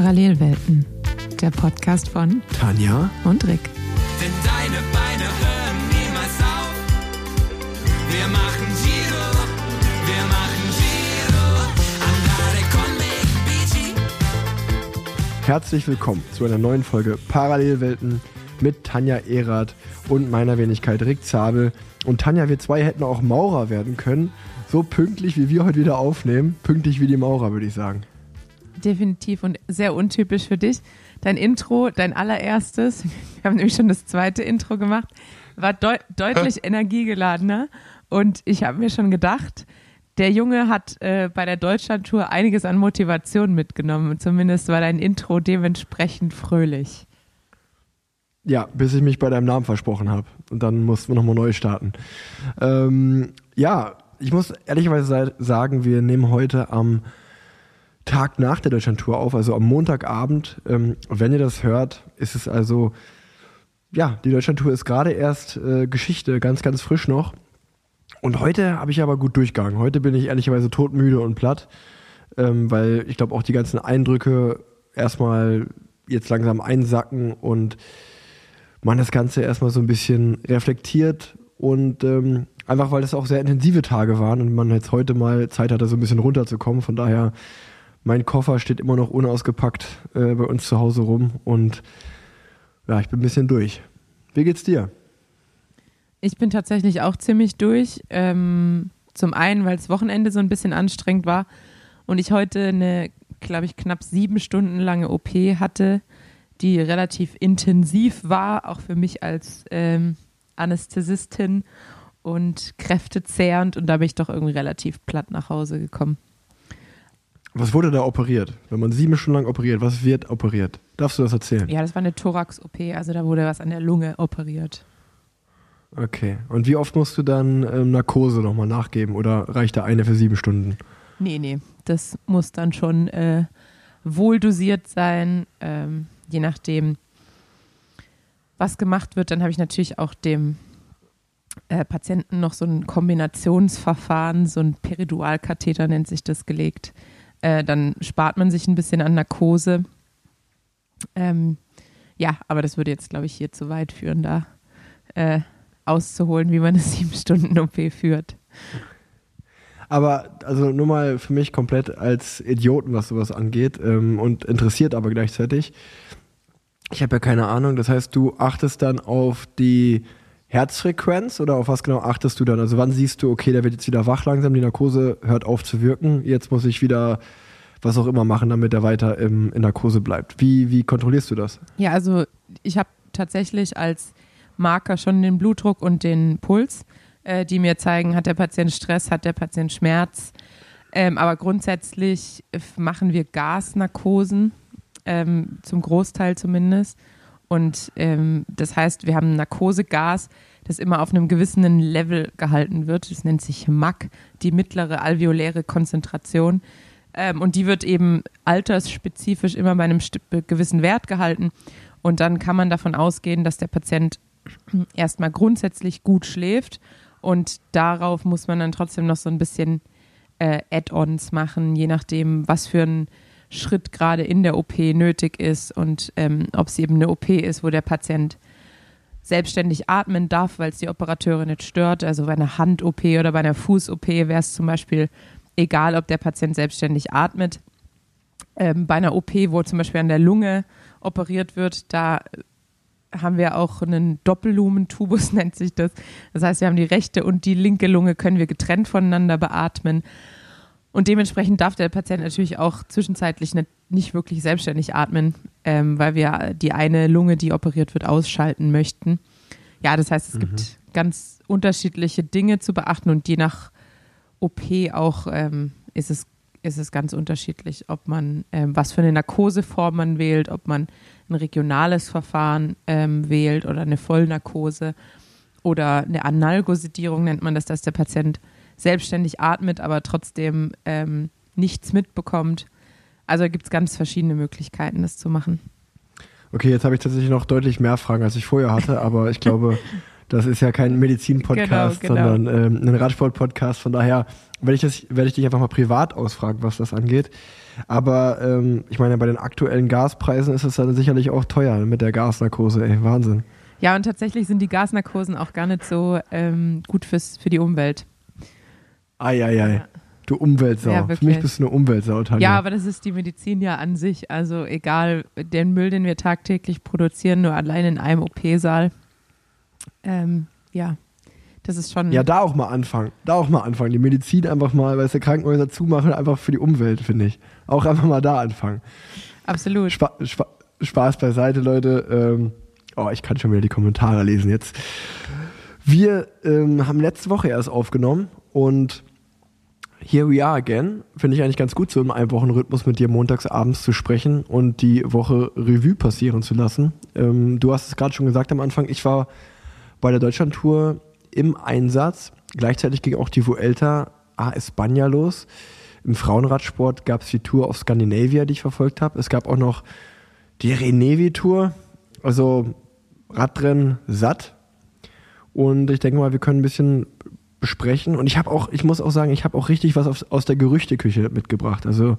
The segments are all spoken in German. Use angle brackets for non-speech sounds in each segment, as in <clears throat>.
Parallelwelten, der Podcast von Tanja und Rick. Denn deine Beine hören niemals auf. Wir machen Giro, wir machen Giro. Andare con me, bici. Herzlich willkommen zu einer neuen Folge Parallelwelten mit Tanja Erath und meiner Wenigkeit Rick Zabel. Und Tanja, wir zwei hätten auch Maurer werden können. So pünktlich, wie wir heute wieder aufnehmen. Pünktlich wie die Maurer, würde ich sagen. Definitiv und sehr untypisch für dich. Dein Intro, dein allererstes, wir haben nämlich schon das zweite Intro gemacht, war deu deutlich <laughs> energiegeladener. Und ich habe mir schon gedacht, der Junge hat äh, bei der Deutschlandtour einiges an Motivation mitgenommen. Zumindest war dein Intro dementsprechend fröhlich. Ja, bis ich mich bei deinem Namen versprochen habe. Und dann mussten wir nochmal neu starten. Ähm, ja, ich muss ehrlicherweise sagen, wir nehmen heute am Tag nach der Deutschlandtour auf, also am Montagabend. Ähm, wenn ihr das hört, ist es also, ja, die Deutschlandtour ist gerade erst äh, Geschichte, ganz, ganz frisch noch. Und heute habe ich aber gut durchgegangen. Heute bin ich ehrlicherweise todmüde und platt, ähm, weil ich glaube auch die ganzen Eindrücke erstmal jetzt langsam einsacken und man das Ganze erstmal so ein bisschen reflektiert und ähm, einfach weil es auch sehr intensive Tage waren und man jetzt heute mal Zeit hatte, so ein bisschen runterzukommen. Von daher, mein Koffer steht immer noch unausgepackt äh, bei uns zu Hause rum und ja, ich bin ein bisschen durch. Wie geht's dir? Ich bin tatsächlich auch ziemlich durch. Ähm, zum einen, weil das Wochenende so ein bisschen anstrengend war und ich heute eine, glaube ich, knapp sieben Stunden lange OP hatte, die relativ intensiv war, auch für mich als ähm, Anästhesistin und kräftezehrend und da bin ich doch irgendwie relativ platt nach Hause gekommen. Was wurde da operiert? Wenn man sieben Stunden lang operiert, was wird operiert? Darfst du das erzählen? Ja, das war eine Thorax-OP, also da wurde was an der Lunge operiert. Okay. Und wie oft musst du dann ähm, Narkose nochmal nachgeben oder reicht da eine für sieben Stunden? Nee, nee, das muss dann schon äh, wohl dosiert sein, ähm, je nachdem, was gemacht wird. Dann habe ich natürlich auch dem äh, Patienten noch so ein Kombinationsverfahren, so ein Peridualkatheter nennt sich das, gelegt. Äh, dann spart man sich ein bisschen an Narkose. Ähm, ja, aber das würde jetzt, glaube ich, hier zu weit führen, da äh, auszuholen, wie man eine <laughs> sieben Stunden OP führt. Aber also nur mal für mich komplett als Idioten, was sowas angeht ähm, und interessiert aber gleichzeitig. Ich habe ja keine Ahnung. Das heißt, du achtest dann auf die Herzfrequenz oder auf was genau achtest du dann? Also wann siehst du, okay, der wird jetzt wieder wach langsam, die Narkose hört auf zu wirken, jetzt muss ich wieder was auch immer machen, damit er weiter im, in Narkose bleibt. Wie, wie kontrollierst du das? Ja, also ich habe tatsächlich als Marker schon den Blutdruck und den Puls, äh, die mir zeigen, hat der Patient Stress, hat der Patient Schmerz. Ähm, aber grundsätzlich machen wir Gasnarkosen, ähm, zum Großteil zumindest. Und ähm, das heißt, wir haben Narkosegas, das immer auf einem gewissen Level gehalten wird. Das nennt sich MAC, die mittlere alveoläre Konzentration. Ähm, und die wird eben altersspezifisch immer bei einem gewissen Wert gehalten. Und dann kann man davon ausgehen, dass der Patient <clears throat> erstmal grundsätzlich gut schläft. Und darauf muss man dann trotzdem noch so ein bisschen äh, Add-ons machen, je nachdem, was für ein Schritt gerade in der OP nötig ist und ähm, ob es eben eine OP ist, wo der Patient selbstständig atmen darf, weil es die Operateure nicht stört. Also bei einer Hand-OP oder bei einer Fuß-OP wäre es zum Beispiel egal, ob der Patient selbstständig atmet. Ähm, bei einer OP, wo zum Beispiel an der Lunge operiert wird, da haben wir auch einen Doppellumentubus, <laughs> nennt sich das. Das heißt, wir haben die rechte und die linke Lunge können wir getrennt voneinander beatmen. Und dementsprechend darf der Patient natürlich auch zwischenzeitlich nicht, wirklich selbstständig atmen, ähm, weil wir die eine Lunge, die operiert wird, ausschalten möchten. Ja, das heißt, es mhm. gibt ganz unterschiedliche Dinge zu beachten und je nach OP auch ähm, ist, es, ist es ganz unterschiedlich, ob man ähm, was für eine Narkoseform man wählt, ob man ein regionales Verfahren ähm, wählt oder eine Vollnarkose oder eine Analgosedierung nennt man das, dass der Patient selbstständig atmet, aber trotzdem ähm, nichts mitbekommt. Also gibt es ganz verschiedene Möglichkeiten, das zu machen. Okay, jetzt habe ich tatsächlich noch deutlich mehr Fragen, als ich vorher hatte, aber ich glaube, <laughs> Das ist ja kein Medizin-Podcast, Genau, genau. sondern ähm, ein Radsport-Podcast. Von daher werde ich, das- werde ich dich einfach mal privat ausfragen, was das angeht. Aber ähm, ich meine, bei den aktuellen Gaspreisen ist es dann sicherlich auch teuer mit der Gasnarkose. Ey, Wahnsinn. Ja, und tatsächlich sind die Gasnarkosen auch gar nicht so ähm, gut fürs, für die Umwelt. Eieiei. Du Umweltsau. Ja, Für mich bist du eine Umweltsau, Tanja. Ja, aber das ist die Medizin ja an sich. Also egal, den Müll, den wir tagtäglich produzieren, nur allein in einem OP-Saal. Ähm, ja, das ist schon. Ja, da auch mal anfangen. Da auch mal anfangen. Die Medizin einfach mal, weil es der Krankenhäuser zumachen, einfach für die Umwelt, finde ich. Auch einfach mal da anfangen. absolut. Spa Spa Spaß beiseite, Leute. Ähm, oh, ich kann schon wieder die Kommentare lesen jetzt. Wir ähm, haben letzte Woche erst aufgenommen und here we are again. Finde ich eigentlich ganz gut, so im Einwochenrhythmus mit dir montags abends zu sprechen und die Woche Revue passieren zu lassen. Ähm, du hast es gerade schon gesagt am Anfang, ich war bei der Deutschlandtour im Einsatz. Gleichzeitig ging auch die Vuelta a España los. Im Frauenradsport gab es die Tour auf Scandinavia, die ich verfolgt habe. Es gab auch noch die Renevi-Tour, also Radrennen satt. Und ich denke mal, wir können ein bisschen besprechen. Und ich habe auch, ich muss auch sagen, ich habe auch richtig was aus, aus der Gerüchteküche mitgebracht. Also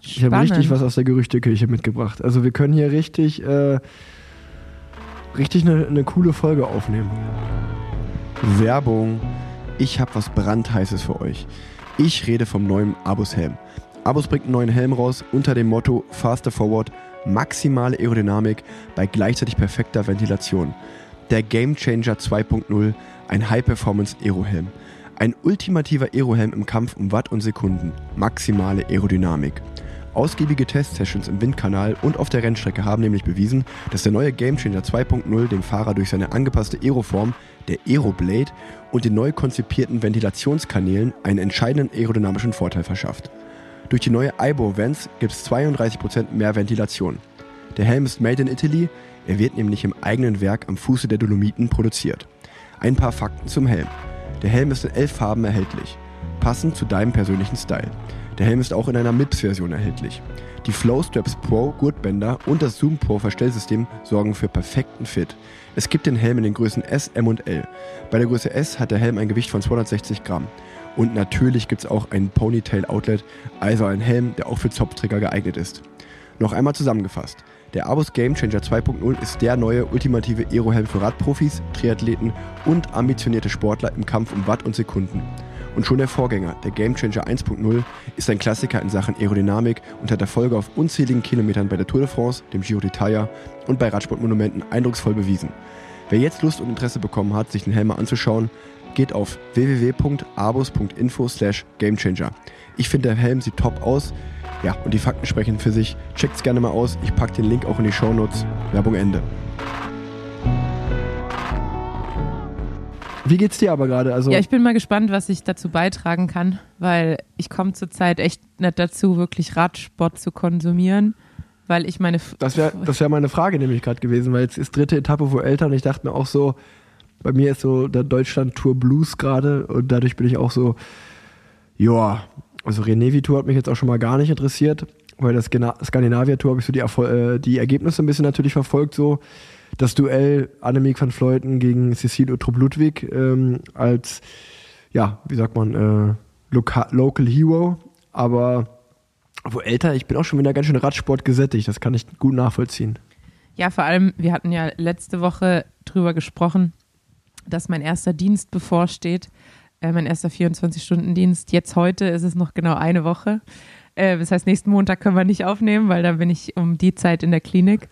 ich habe richtig was aus der Gerüchteküche mitgebracht. Also wir können hier richtig, äh, richtig eine, eine coole Folge aufnehmen. Werbung. Ich habe was brandheißes für euch. Ich rede vom neuen Abus Helm. Abus bringt einen neuen Helm raus unter dem Motto Faster Forward, maximale Aerodynamik bei gleichzeitig perfekter Ventilation. Der Game Changer 2.0, ein High-Performance Aerohelm. Ein ultimativer Aerohelm im Kampf um Watt und Sekunden. Maximale Aerodynamik. Ausgiebige Testsessions im Windkanal und auf der Rennstrecke haben nämlich bewiesen, dass der neue Gamechanger 2.0 dem Fahrer durch seine angepasste Aeroform, der Aeroblade und den neu konzipierten Ventilationskanälen einen entscheidenden aerodynamischen Vorteil verschafft. Durch die neue IBO Vents gibt es 32% mehr Ventilation. Der Helm ist made in Italy, er wird nämlich im eigenen Werk am Fuße der Dolomiten produziert. Ein paar Fakten zum Helm. Der Helm ist in elf Farben erhältlich, passend zu deinem persönlichen Style. Der Helm ist auch in einer MIPS-Version erhältlich. Die Flow Straps Pro Gurtbänder und das Zoom Pro Verstellsystem sorgen für perfekten Fit. Es gibt den Helm in den Größen S, M und L. Bei der Größe S hat der Helm ein Gewicht von 260 Gramm. Und natürlich gibt es auch ein Ponytail Outlet, also ein Helm, der auch für Zopfträger geeignet ist. Noch einmal zusammengefasst. Der Abus Game Changer 2.0 ist der neue ultimative Aerohelm für Radprofis, Triathleten und ambitionierte Sportler im Kampf um Watt und Sekunden. Und schon der Vorgänger, der Game Changer 1.0, ist ein Klassiker in Sachen Aerodynamik und hat Erfolge auf unzähligen Kilometern bei der Tour de France, dem Giro d'Italia und bei Radsportmonumenten eindrucksvoll bewiesen. Wer jetzt Lust und Interesse bekommen hat, sich den Helm mal anzuschauen, geht auf www.abus.info slash gamechanger. Ich finde, der Helm sieht top aus. Ja, und die Fakten sprechen für sich. Checkt's gerne mal aus. Ich packe den Link auch in die Shownotes. Werbung Ende. Wie geht's dir aber gerade? Also, Ja, ich bin mal gespannt, was ich dazu beitragen kann, weil ich komme zurzeit echt nicht dazu, wirklich Radsport zu konsumieren, weil ich meine. F- das wäre das wär meine Frage nämlich gerade gewesen, weil jetzt ist dritte Etappe vor Eltern und ich dachte mir auch so, bei mir ist so der Deutschland-Tour Blues gerade und dadurch bin ich auch so, ja, also Renevi-Tour hat mich jetzt auch schon mal gar nicht interessiert, weil das Skandinavia-Tour habe ich so die, äh, die Ergebnisse ein bisschen natürlich verfolgt, so. Das Duell Annemiek van Vleuten gegen Cecile Uttrup-Ludwig ähm, als, ja, wie sagt man, äh, Loca Local Hero, aber wo älter, ich bin auch schon wieder ganz schön Radsport gesättigt, das kann ich gut nachvollziehen. Ja, vor allem, wir hatten ja letzte Woche drüber gesprochen, dass mein erster Dienst bevorsteht, äh, mein erster 24-Stunden-Dienst. Jetzt heute ist es noch genau eine Woche. Äh, das heißt, nächsten Montag können wir nicht aufnehmen, weil dann bin ich um die Zeit in der Klinik.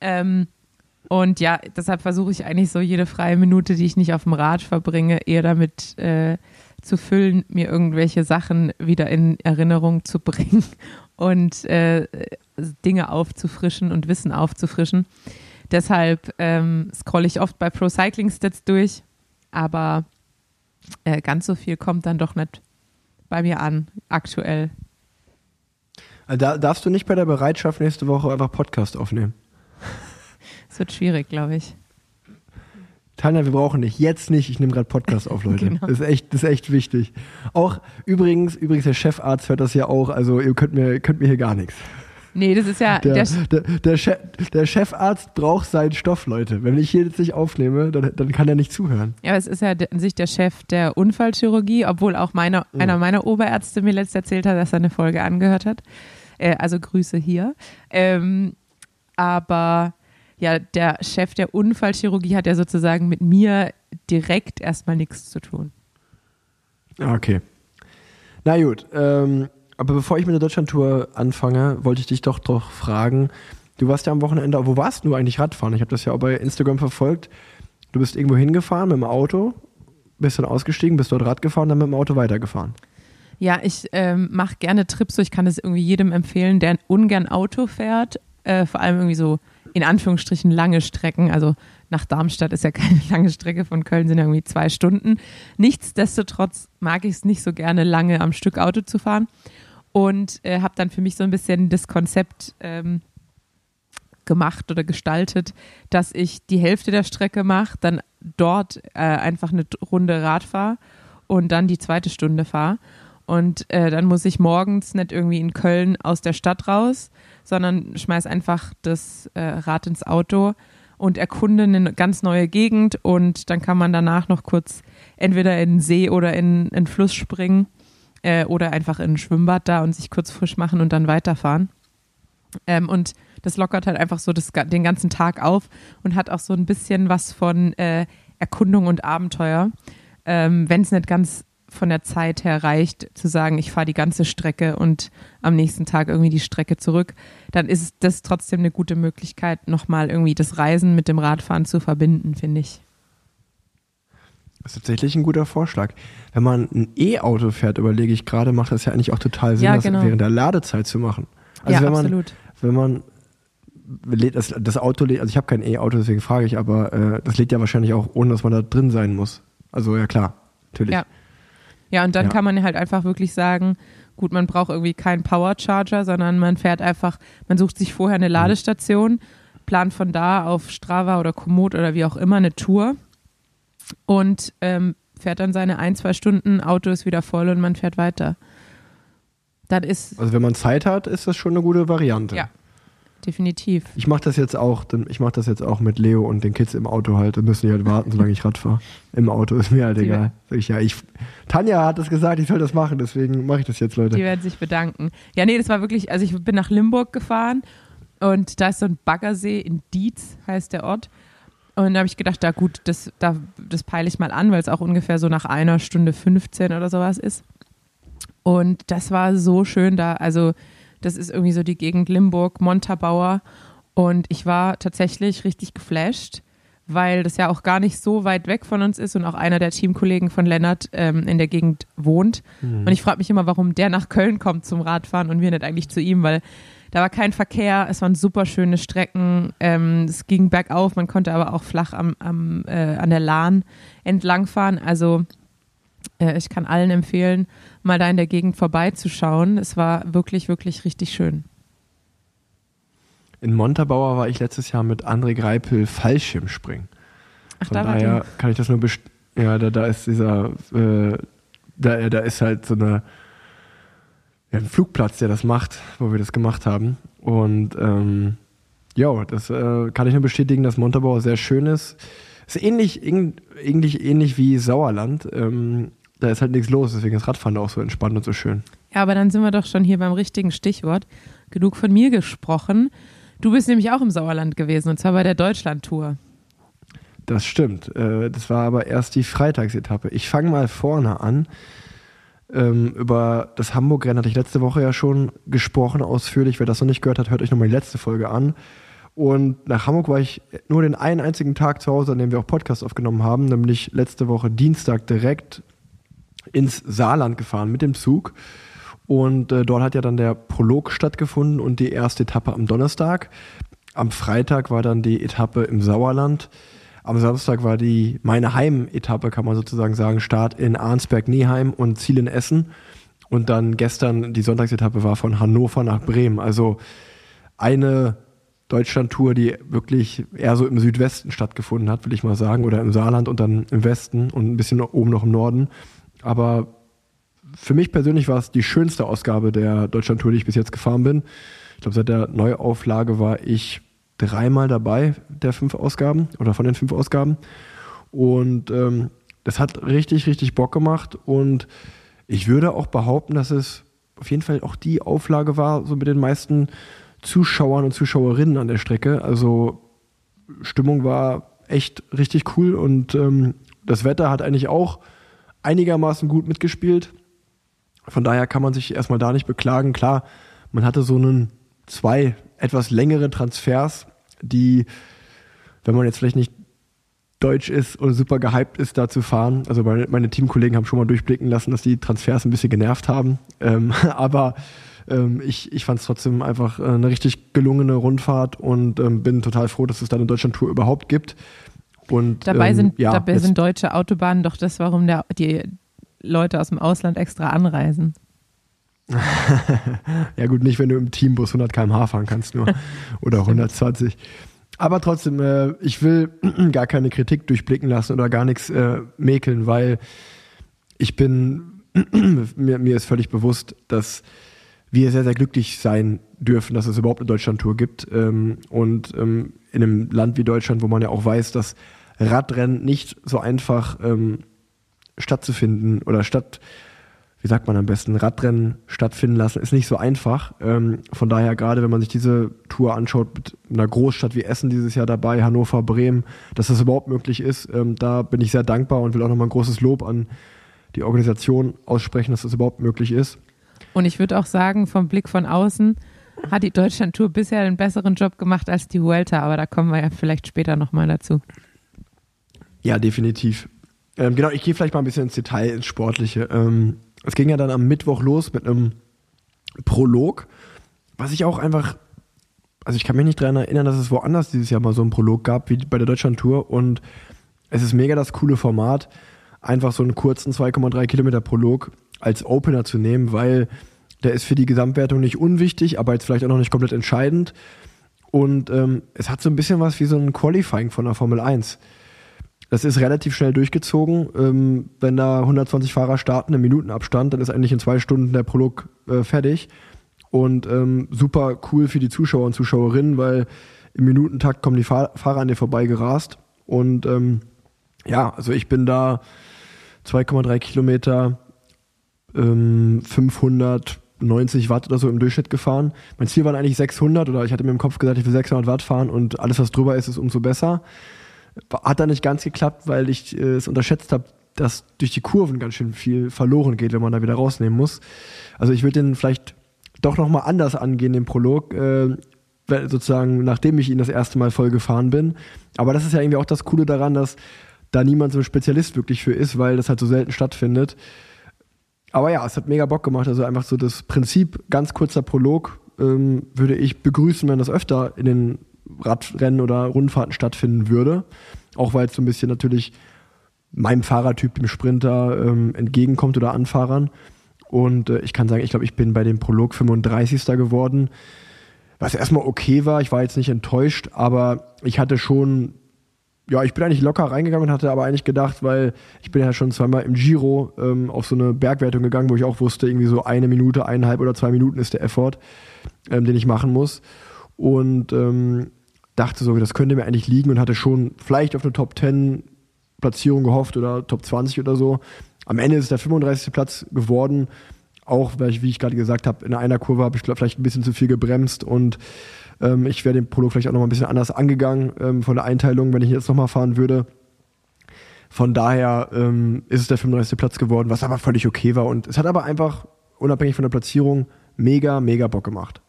Ähm, und ja, deshalb versuche ich eigentlich so jede freie Minute, die ich nicht auf dem Rad verbringe, eher damit äh, zu füllen, mir irgendwelche Sachen wieder in Erinnerung zu <laughs> bringen und äh, Dinge aufzufrischen und Wissen aufzufrischen. Deshalb ähm, scrolle ich oft bei Pro Cycling Stats durch, aber äh, ganz so viel kommt dann doch nicht bei mir an, aktuell. Also Da darfst du nicht bei der Bereitschaft nächste Woche einfach Podcast aufnehmen. <laughs> Es wird schwierig, glaube ich. Tanja, wir brauchen dich. Jetzt nicht. Ich nehme gerade Podcast auf, Leute. <laughs> Genau. Das, ist echt, das ist echt wichtig. Auch übrigens, übrigens, der Chefarzt hört das ja auch. Also ihr könnt mir, könnt mir hier gar nichts. Nee, das ist ja Der, der, der, der, Chef, der Chefarzt braucht seinen Stoff, Leute. Wenn ich hier jetzt nicht aufnehme, dann, dann kann er nicht zuhören. Ja, aber es ist ja an sich der Chef der Unfallchirurgie, obwohl auch meine, einer meiner Oberärzte mir letzt erzählt hat, dass er eine Folge angehört hat. Äh, also Grüße hier. Ähm, aber ja, der Chef der Unfallchirurgie hat ja sozusagen mit mir direkt erstmal nichts zu tun. Ah, Okay. Na gut, ähm, aber bevor ich mit der Deutschlandtour anfange, wollte ich dich doch doch fragen. Du warst ja am Wochenende, wo warst du eigentlich Radfahren? Ich habe das ja auch bei Instagram verfolgt. Du bist irgendwo hingefahren mit dem Auto, bist dann ausgestiegen, bist dort Rad gefahren, dann mit dem Auto weitergefahren. Ja, ich ähm, mache gerne Trips, so ich kann es irgendwie jedem empfehlen, der ungern Auto fährt, äh, vor allem irgendwie so in Anführungsstrichen lange Strecken. Also nach Darmstadt ist ja <laughs> keine lange Strecke, von Köln sind irgendwie zwei Stunden. Nichtsdestotrotz mag ich es nicht so gerne, lange am Stück Auto zu fahren und äh, habe dann für mich so ein bisschen das Konzept ähm, gemacht oder gestaltet, dass ich die Hälfte der Strecke mache, dann dort äh, einfach eine Runde Rad fahre und dann die zweite Stunde fahre. Und äh, dann muss ich morgens nicht irgendwie in Köln aus der Stadt raus, sondern schmeiß einfach das äh, Rad ins Auto und erkunde eine ganz neue Gegend und dann kann man danach noch kurz entweder in den See oder in einen Fluss springen äh, oder einfach in ein Schwimmbad da und sich kurz frisch machen und dann weiterfahren. Ähm, und das lockert halt einfach so das, den ganzen Tag auf und hat auch so ein bisschen was von äh, Erkundung und Abenteuer. Ähm, Wenn es nicht ganz von der Zeit her reicht, zu sagen, ich fahre die ganze Strecke und am nächsten Tag irgendwie die Strecke zurück, dann ist das trotzdem eine gute Möglichkeit, nochmal irgendwie das Reisen mit dem Radfahren zu verbinden, finde ich. Das ist tatsächlich ein guter Vorschlag. Wenn man ein E-Auto fährt, überlege ich gerade, macht das ja eigentlich auch total Sinn, Ja, das genau. während der Ladezeit zu machen. Also ja, wenn man, absolut. wenn man das, das Auto lädt, also ich habe kein E-Auto, deswegen frage ich, aber äh, das lädt ja wahrscheinlich auch, ohne dass man da drin sein muss. Also ja klar, natürlich. Ja. Ja, und dann Ja. kann man halt einfach wirklich sagen, gut, man braucht irgendwie keinen Powercharger, sondern man fährt einfach, man sucht sich vorher eine Ladestation, plant von da auf Strava oder Komoot oder wie auch immer eine Tour und ähm, fährt dann seine ein, zwei Stunden, Auto ist wieder voll und man fährt weiter. Dann ist Also wenn man Zeit hat, ist das schon eine gute Variante. Ja. definitiv. Ich mache das jetzt auch, ich mache das jetzt auch mit Leo und den Kids im Auto halt. Da müssen die halt warten, solange ich Rad fahre. Im Auto ist mir halt Die egal. Sag ich, ja, ich, Tanja hat das gesagt, ich soll das machen, deswegen mache ich das jetzt, Die Leute. werden sich bedanken. Ja, nee, das war wirklich, also ich bin nach Limburg gefahren und da ist so ein Baggersee in Dietz, heißt der Ort. Und da habe ich gedacht, da gut, das, da, das peile ich mal an, weil es auch ungefähr so nach einer Stunde 15 oder sowas ist. Und das war so schön da. Also, das ist irgendwie so die Gegend Limburg, Montabaur. Und ich war tatsächlich richtig geflasht, weil das ja auch gar nicht so weit weg von uns ist und auch einer der Teamkollegen von Lennart ähm, in der Gegend wohnt. Und ich frage mich immer, warum der nach Köln kommt zum Radfahren und wir nicht eigentlich zu ihm, weil da war kein Verkehr, es waren super schöne Strecken, ähm, es ging bergauf, man konnte aber auch flach am, am, äh, an der Lahn entlangfahren. Also äh, ich kann allen empfehlen, mal da in der Gegend vorbeizuschauen. Es war wirklich, wirklich richtig schön. In Montabaur war ich letztes Jahr mit André Greipel Fallschirmspringen. Ach, Von da war daher kann ich das nur best ja, da, da ist dieser äh, da, da ist halt so eine ja, ein Flugplatz, der das macht, wo wir das gemacht haben. Und ähm, ja, das äh, kann ich nur bestätigen, dass Montabaur sehr schön ist. Ist ähnlich, ähn- ähnlich, ähnlich wie Sauerland. Ähm, da ist halt nichts los, deswegen ist Radfahren auch so entspannt und so schön. Ja, aber dann sind wir doch schon hier beim richtigen Stichwort. Genug von mir gesprochen. Du bist nämlich auch im Sauerland gewesen und zwar bei der Deutschland-Tour. Das stimmt. Äh, das war aber erst die Freitagsetappe. Ich fange mal vorne an. Ähm, über das Hamburg-Rennen hatte ich letzte Woche ja schon gesprochen, ausführlich. Wer das noch nicht gehört hat, hört euch nochmal die letzte Folge an. Und nach Hamburg war ich nur den einen einzigen Tag zu Hause, an dem wir auch Podcast aufgenommen haben, nämlich letzte Woche Dienstag direkt ins Saarland gefahren mit dem Zug. Und äh, dort hat ja dann der Prolog stattgefunden und die erste Etappe am Donnerstag. Am Freitag war dann die Etappe im Sauerland. Am Samstag war die meine Heim-Etappe, kann man sozusagen sagen, Start in Arnsberg-Neheim und Ziel in Essen. Und dann gestern die Sonntagsetappe war von Hannover nach Bremen. Also eine Deutschland-Tour, die wirklich eher so im Südwesten stattgefunden hat, will ich mal sagen, oder im Saarland und dann im Westen und ein bisschen oben noch im Norden. Aber für mich persönlich war es die schönste Ausgabe der Deutschland-Tour, die ich bis jetzt gefahren bin. Ich glaube, seit der Neuauflage war ich dreimal dabei, der fünf Ausgaben oder von den fünf Ausgaben. Und ähm, das hat richtig, richtig Bock gemacht. Und ich würde auch behaupten, dass es auf jeden Fall auch die Auflage war, so mit den meisten Zuschauern und Zuschauerinnen an der Strecke. Also Stimmung war echt richtig cool und ähm, das Wetter hat eigentlich auch einigermaßen gut mitgespielt. Von daher kann man sich erstmal da nicht beklagen. Klar, man hatte so einen zwei etwas längere Transfers, die, wenn man jetzt vielleicht nicht deutsch ist und super gehypt ist, da zu fahren. Also meine, meine Teamkollegen haben schon mal durchblicken lassen, dass die Transfers ein bisschen genervt haben. Ähm, <laughs> aber ähm, ich, ich fand es trotzdem einfach äh, eine richtig gelungene Rundfahrt und ähm, bin total froh, dass es da eine Deutschland-Tour überhaupt gibt. Und, dabei ähm, sind, ja, dabei sind deutsche Autobahnen doch das, warum der, die Leute aus dem Ausland extra anreisen. <laughs> Ja gut, nicht, wenn du im Teambus 100 km/h fahren kannst nur <laughs> oder 120. Aber trotzdem, äh, ich will <clears throat> gar keine Kritik durchblicken lassen oder gar nichts äh, mäkeln, weil ich bin, <clears throat> mir, mir ist völlig bewusst, dass wir sehr, sehr glücklich sein dürfen, dass es überhaupt eine Deutschlandtour gibt. Ähm, und ähm, in einem Land wie Deutschland, wo man ja auch weiß, dass Radrennen nicht so einfach ähm, stattzufinden oder statt, wie sagt man am besten, Radrennen stattfinden lassen, ist nicht so einfach. Ähm, von daher, gerade wenn man sich diese Tour anschaut, mit einer Großstadt wie Essen dieses Jahr dabei, Hannover, Bremen, dass das überhaupt möglich ist, ähm, da bin ich sehr dankbar und will auch nochmal ein großes Lob an die Organisation aussprechen, dass das überhaupt möglich ist. Und ich würde auch sagen, vom Blick von außen hat die Deutschland-Tour bisher einen besseren Job gemacht als die Vuelta, aber da kommen wir ja vielleicht später nochmal dazu. Ja, definitiv. Ähm, genau, ich gehe vielleicht mal ein bisschen ins Detail, ins Sportliche. Ähm, es ging ja dann am Mittwoch los mit einem Prolog, was ich auch einfach, also ich kann mich nicht daran erinnern, dass es woanders dieses Jahr mal so einen Prolog gab wie bei der Deutschland-Tour und es ist mega das coole Format, einfach so einen kurzen 2,3 Kilometer Prolog als Opener zu nehmen, weil der ist für die Gesamtwertung nicht unwichtig, aber jetzt vielleicht auch noch nicht komplett entscheidend. Und ähm, es hat so ein bisschen was wie so ein Qualifying von der Formel 1. Das ist relativ schnell durchgezogen. Ähm, wenn da 120 Fahrer starten im Minutenabstand, dann ist eigentlich in zwei Stunden der Prolog äh, fertig. Und ähm, super cool für die Zuschauer und Zuschauerinnen, weil im Minutentakt kommen die Fahr Fahrer an dir vorbei gerast. Und ähm, ja, also ich bin da 2,3 Kilometer, ähm, 590 Watt oder so im Durchschnitt gefahren. Mein Ziel waren eigentlich 600 oder ich hatte mir im Kopf gesagt, ich will 600 Watt fahren und alles, was drüber ist, ist umso besser. Hat dann nicht ganz geklappt, weil ich äh, es unterschätzt habe, dass durch die Kurven ganz schön viel verloren geht, wenn man da wieder rausnehmen muss. Also ich würde den vielleicht doch nochmal anders angehen, den Prolog, äh, sozusagen nachdem ich ihn das erste Mal voll gefahren bin. Aber das ist ja irgendwie auch das Coole daran, dass da niemand so ein Spezialist wirklich für ist, weil das halt so selten stattfindet. Aber ja, es hat mega Bock gemacht. Also einfach so das Prinzip, ganz kurzer Prolog, ähm, würde ich begrüßen, wenn das öfter in den Radrennen oder Rundfahrten stattfinden würde. Auch weil es so ein bisschen natürlich meinem Fahrertyp, dem Sprinter, ähm, entgegenkommt oder Anfahrern. Und äh, ich kann sagen, ich glaube, ich bin bei dem Prolog 35. geworden. Was erstmal okay war, ich war jetzt nicht enttäuscht, aber ich hatte schon, ja, ich bin eigentlich locker reingegangen und hatte aber eigentlich gedacht, weil ich bin ja schon zweimal im Giro ähm, auf so eine Bergwertung gegangen, wo ich auch wusste, irgendwie so eine Minute, eineinhalb oder zwei Minuten ist der Effort, ähm, den ich machen muss. Und ähm, dachte so, das könnte mir eigentlich liegen und hatte schon vielleicht auf eine Top 10 Platzierung gehofft oder Top 20 oder so. Am Ende ist es der 35. Platz geworden. Auch, weil ich, wie ich gerade gesagt habe, in einer Kurve habe ich vielleicht ein bisschen zu viel gebremst und ähm, ich wäre den Prolog vielleicht auch noch ein bisschen anders angegangen ähm, von der Einteilung, wenn ich jetzt noch mal fahren würde. Von daher ähm, ist es der 35. Platz geworden, was aber völlig okay war. Und es hat aber einfach, unabhängig von der Platzierung, mega, mega Bock gemacht.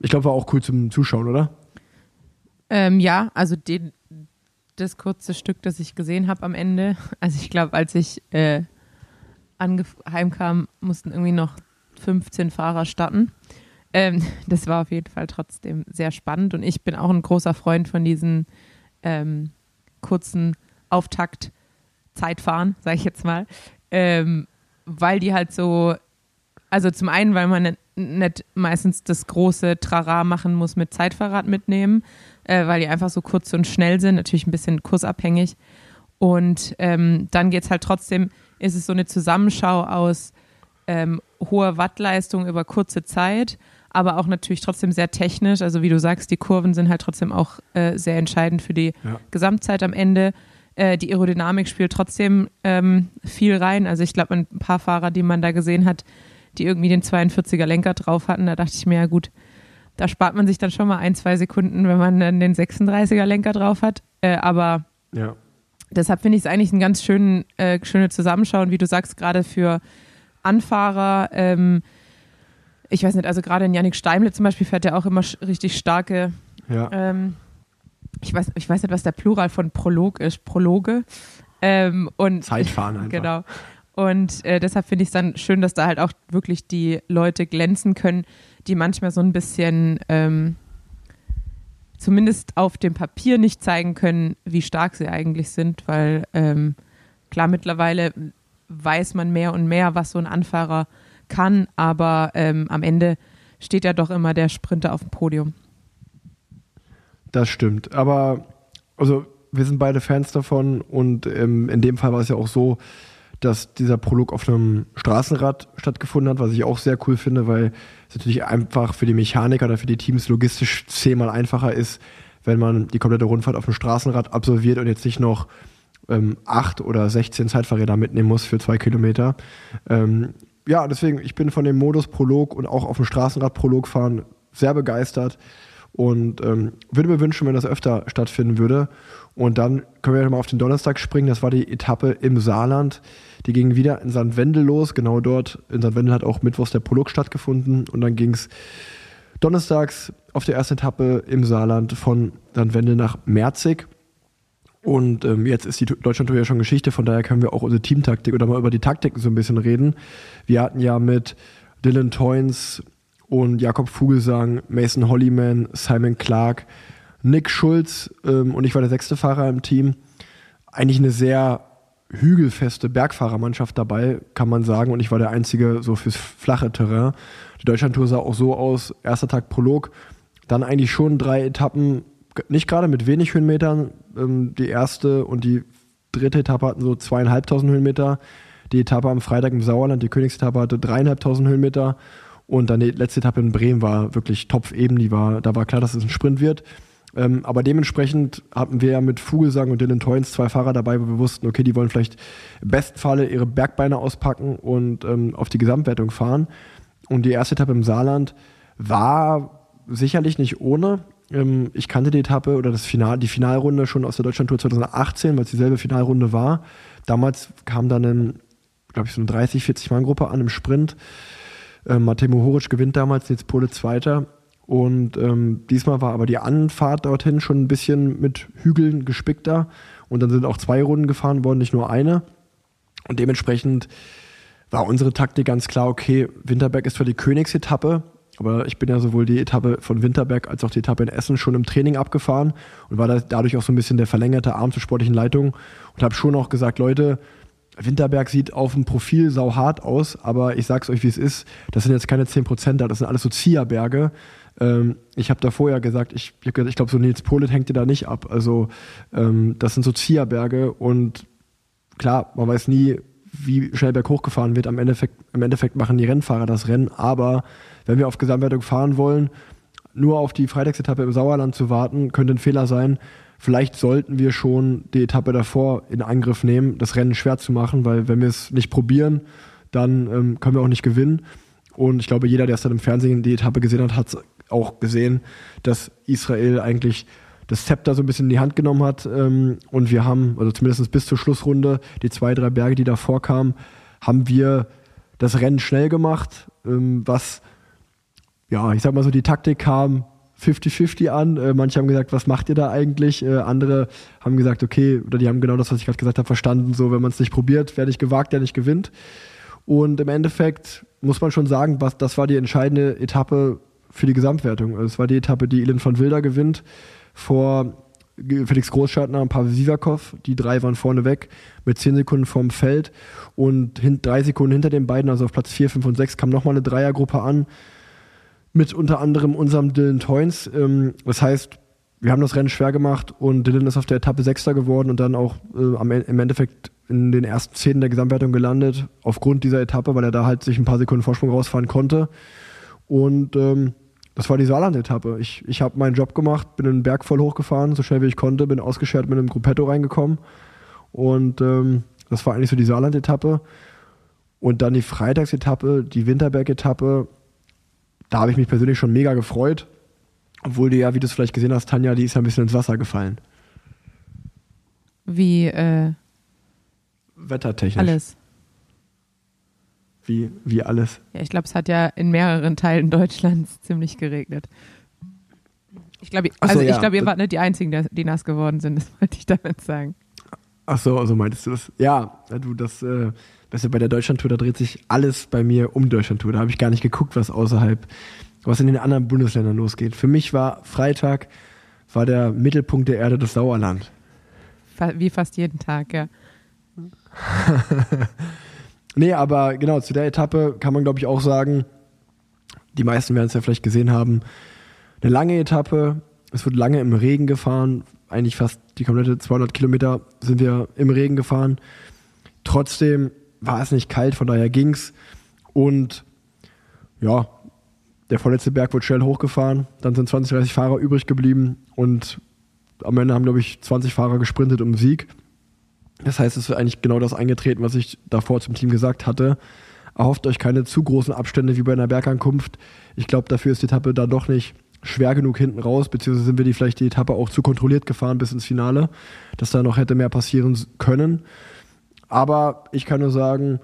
Ich glaube, war auch cool zum Zuschauen, oder? Ähm, ja, also den, das kurze Stück, das ich gesehen habe am Ende. <laughs> Also ich glaube, als ich äh, heimkam, mussten irgendwie noch 15 Fahrer starten. Ähm, <laughs> das war auf jeden Fall trotzdem sehr spannend und ich bin auch ein großer Freund von diesen ähm, kurzen Auftakt-Zeitfahren, <laughs> sage ich jetzt mal, ähm, weil die halt so, also zum einen, weil man nicht meistens das große Trara machen muss mit Zeitfahrrad mitnehmen, äh, weil die einfach so kurz und schnell sind, natürlich ein bisschen kursabhängig. Und ähm, dann geht es halt trotzdem, ist es so eine Zusammenschau aus ähm, hohe Wattleistung über kurze Zeit, aber auch natürlich trotzdem sehr technisch. Also wie du sagst, die Kurven sind halt trotzdem auch äh, sehr entscheidend für die Ja. Gesamtzeit am Ende. Äh, die Aerodynamik spielt trotzdem ähm, viel rein. Also ich glaube, ein paar Fahrer, die man da gesehen hat, die irgendwie den 42er Lenker drauf hatten, da dachte ich mir, ja gut, da spart man sich dann schon mal ein, zwei Sekunden, wenn man dann den 36er Lenker drauf hat. Äh, aber Ja. deshalb finde ich es eigentlich ein ganz schön, äh, schöne Zusammenschauen, wie du sagst, gerade für Anfahrer. Ähm, ich weiß nicht, also gerade in Yannick Steimle zum Beispiel fährt er auch immer richtig starke, Ja. ähm, ich, weiß, ich weiß nicht, was der Plural von Prolog ist, Prologe. Ähm, und Zeitfahren <laughs> einfach. Genau. Und äh, deshalb finde ich es dann schön, dass da halt auch wirklich die Leute glänzen können, die manchmal so ein bisschen ähm, zumindest auf dem Papier nicht zeigen können, wie stark sie eigentlich sind, weil ähm, klar, mittlerweile weiß man mehr und mehr, was so ein Anfahrer kann, aber ähm, am Ende steht ja doch immer der Sprinter auf dem Podium. Das stimmt. Aber also wir sind beide Fans davon und ähm, in dem Fall war es ja auch so, dass dieser Prolog auf einem Straßenrad stattgefunden hat, was ich auch sehr cool finde, weil es natürlich einfach für die Mechaniker oder für die Teams logistisch zehnmal einfacher ist, wenn man die komplette Rundfahrt auf dem Straßenrad absolviert und jetzt nicht noch ähm, acht oder 16 Zeitfahrräder mitnehmen muss für zwei Kilometer. Ähm, ja, deswegen, ich bin von dem Modus Prolog und auch auf dem Straßenrad Prolog fahren sehr begeistert und ähm, würde mir wünschen, wenn das öfter stattfinden würde. Und dann können wir mal auf den Donnerstag springen. Das war die Etappe im Saarland. Die ging wieder in St. Wendel los. Genau dort in St. Wendel hat auch mittwochs der Prolog stattgefunden. Und dann ging es donnerstags auf der ersten Etappe im Saarland von St. Wendel nach Merzig. Und ähm, jetzt ist die Deutschlandtour ja schon Geschichte, von daher können wir auch unsere Teamtaktik oder mal über die Taktiken so ein bisschen reden. Wir hatten ja mit Dylan Toynes und Jakob Vogelsang, Mason Hollyman, Simon Clark, Nick Schulz ähm, und ich war der sechste Fahrer im Team. Eigentlich eine sehr hügelfeste Bergfahrermannschaft dabei, kann man sagen. Und ich war der Einzige so fürs flache Terrain. Die Deutschlandtour sah auch so aus, erster Tag Prolog, dann eigentlich schon drei Etappen, nicht gerade mit wenig Höhenmetern. Ähm, die erste und die dritte Etappe hatten so zweieinhalbtausend Höhenmeter. Die Etappe am Freitag im Sauerland, die Königsetappe hatte dreieinhalbtausend Höhenmeter. Und dann die letzte Etappe in Bremen war wirklich topfeben. Die war, da war klar, dass es ein Sprint wird. Ähm, aber dementsprechend hatten wir ja mit Vogelsang und Dylan Toynes zwei Fahrer dabei, wo wir wussten, okay, die wollen vielleicht im ihre Bergbeine auspacken und ähm, auf die Gesamtwertung fahren. Und die erste Etappe im Saarland war sicherlich nicht ohne. Ähm, ich kannte die Etappe oder das Final, die Finalrunde schon aus der Deutschlandtour 2018, weil es dieselbe Finalrunde war. Damals kam dann, glaube ich, so eine 30, 40 Mann Gruppe an im Sprint. Ähm, Matej Mohoric gewinnt damals, jetzt Pole Zweiter. Und ähm, diesmal war aber die Anfahrt dorthin schon ein bisschen mit Hügeln gespickter. Und dann sind auch zwei Runden gefahren worden, nicht nur eine. Und dementsprechend war unsere Taktik ganz klar, okay, Winterberg ist für die Königsetappe. Aber ich bin ja sowohl die Etappe von Winterberg als auch die Etappe in Essen schon im Training abgefahren und war da dadurch auch so ein bisschen der verlängerte Arm zur sportlichen Leitung und habe schon auch gesagt, Leute, Winterberg sieht auf dem Profil sauhart aus, aber ich sag's euch, wie es ist. Das sind jetzt keine 10% da, das sind alles so Zieherberge. Ähm, ich habe da vorher gesagt, ich, ich, glaube, so Nils Polit hängt dir da nicht ab. Also ähm, das sind so Zieherberge und klar, man weiß nie, wie schnell berghoch gefahren wird. Am Endeffekt, Im Endeffekt machen die Rennfahrer das Rennen, aber wenn wir auf Gesamtwertung fahren wollen, nur auf die Freitagsetappe im Sauerland zu warten, könnte ein Fehler sein. Vielleicht sollten wir schon die Etappe davor in Angriff nehmen, das Rennen schwer zu machen, weil wenn wir es nicht probieren, dann ähm, können wir auch nicht gewinnen. Und ich glaube, jeder, der es dann im Fernsehen die Etappe gesehen hat, hat auch gesehen, dass Israel eigentlich das Zepter so ein bisschen in die Hand genommen hat. Ähm, und wir haben, also zumindest bis zur Schlussrunde, die zwei, drei Berge, die davor kamen, haben wir das Rennen schnell gemacht, ähm, was, ja, ich sag mal so, die Taktik kam 50-50 an. Äh, manche haben gesagt, was macht ihr da eigentlich? Äh, andere haben gesagt, okay, oder die haben genau das, was ich gerade gesagt habe, verstanden. So, wenn man es nicht probiert, wer nicht gewagt, der nicht gewinnt. Und im Endeffekt muss man schon sagen, was, das war die entscheidende Etappe für die Gesamtwertung. Es war die Etappe, die Elin von Wilder gewinnt vor Felix Großschartner und Pavel Sivakov. Die drei waren vorne weg mit zehn Sekunden vorm Feld und drei Sekunden hinter den beiden, also auf Platz vier, fünf und sechs, kam nochmal eine Dreiergruppe an mit unter anderem unserem Dylan Toynes. Ähm, das heißt, wir haben das Rennen schwer gemacht und Dylan ist auf der Etappe Sechster geworden und dann auch äh, am, im Endeffekt in den ersten zehn der Gesamtwertung gelandet, aufgrund dieser Etappe, weil er da halt sich ein paar Sekunden Vorsprung rausfahren konnte. Und ähm, das war die Saarland-Etappe. Ich, ich habe meinen Job gemacht, bin den Berg voll hochgefahren, so schnell wie ich konnte, bin ausgeschert mit einem Gruppetto reingekommen. Und ähm, das war eigentlich so die Saarland-Etappe. Und dann die Freitagsetappe, die Winterberg-Etappe, da habe ich mich persönlich schon mega gefreut. Obwohl die ja, wie du es vielleicht gesehen hast, Tanja, die ist ja ein bisschen ins Wasser gefallen. Wie äh, Wettertechnisch. alles. Wie, wie alles. Ja, ich glaube, es hat ja in mehreren Teilen Deutschlands <laughs> ziemlich geregnet. Ich glaube, so, also ich ja. glaube, ihr wart nicht die Einzigen, die- nass geworden sind, <laughs> das wollte ich damit sagen. Ach so, also meintest du das? Ja, du, das, äh, weißt du, bei der Deutschlandtour, da dreht sich alles bei mir um Deutschlandtour. Da habe ich gar nicht geguckt, was außerhalb, was in den anderen Bundesländern losgeht. Für mich war Freitag, war der Mittelpunkt der Erde das Sauerland. Wie fast jeden Tag, ja. <laughs> Nee, aber genau, zu der Etappe kann man, glaube ich, auch sagen, die meisten werden es ja vielleicht gesehen haben, eine lange Etappe, es wird lange im Regen gefahren, eigentlich fast die komplette 200 Kilometer sind wir im Regen gefahren. Trotzdem war es nicht kalt, von daher ging's und ja, der vorletzte Berg wurde schnell hochgefahren, dann sind 20, 30 Fahrer übrig geblieben und am Ende haben, glaube ich, 20 Fahrer gesprintet um Sieg. Das heißt, es ist eigentlich genau das eingetreten, was ich davor zum Team gesagt hatte. Erhofft euch keine zu großen Abstände wie bei einer Bergankunft. Ich glaube, dafür ist die Etappe dann doch nicht schwer genug hinten raus, beziehungsweise sind wir die vielleicht die Etappe auch zu kontrolliert gefahren bis ins Finale, dass da noch hätte mehr passieren können. Aber ich kann nur sagen,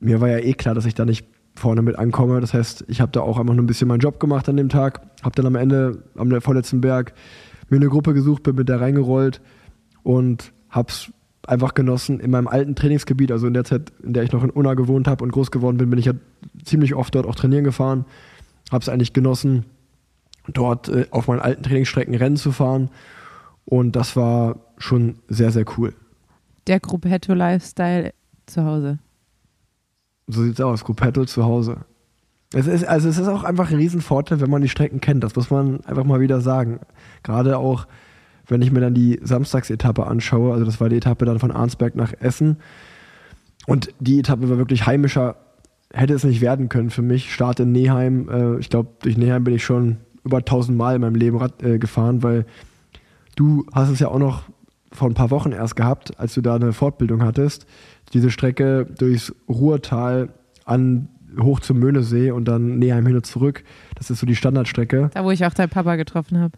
mir war ja eh klar, dass ich da nicht vorne mit ankomme. Das heißt, ich habe da auch einfach nur ein bisschen meinen Job gemacht an dem Tag, habe dann am Ende, am vorletzten Berg, mir eine Gruppe gesucht, bin mit der reingerollt und hab's einfach genossen in meinem alten Trainingsgebiet, also in der Zeit, in der ich noch in Unna gewohnt habe und groß geworden bin, bin ich ja ziemlich oft dort auch trainieren gefahren. Hab's eigentlich genossen, dort äh, auf meinen alten Trainingsstrecken Rennen zu fahren und das war schon sehr, sehr cool. Der Gruppetto Lifestyle zu Hause. So sieht's aus, Gruppetto zu Hause. Es ist, also es ist auch einfach ein Riesenvorteil, wenn man die Strecken kennt. Das muss man einfach mal wieder sagen. Gerade auch, wenn ich mir dann die Samstagsetappe anschaue, also das war die Etappe dann von Arnsberg nach Essen. Und die Etappe war wirklich heimischer, hätte es nicht werden können für mich. Start in Neheim, äh, ich glaube, durch Neheim bin ich schon über 1000 Mal in meinem Leben Rad, äh, gefahren, weil du hast es ja auch noch vor ein paar Wochen erst gehabt, als du da eine Fortbildung hattest. Diese Strecke durchs Ruhrtal an hoch zum Möhnesee und dann Neheim hin und zurück. Das ist so die Standardstrecke. Da, wo ich auch deinen Papa getroffen habe.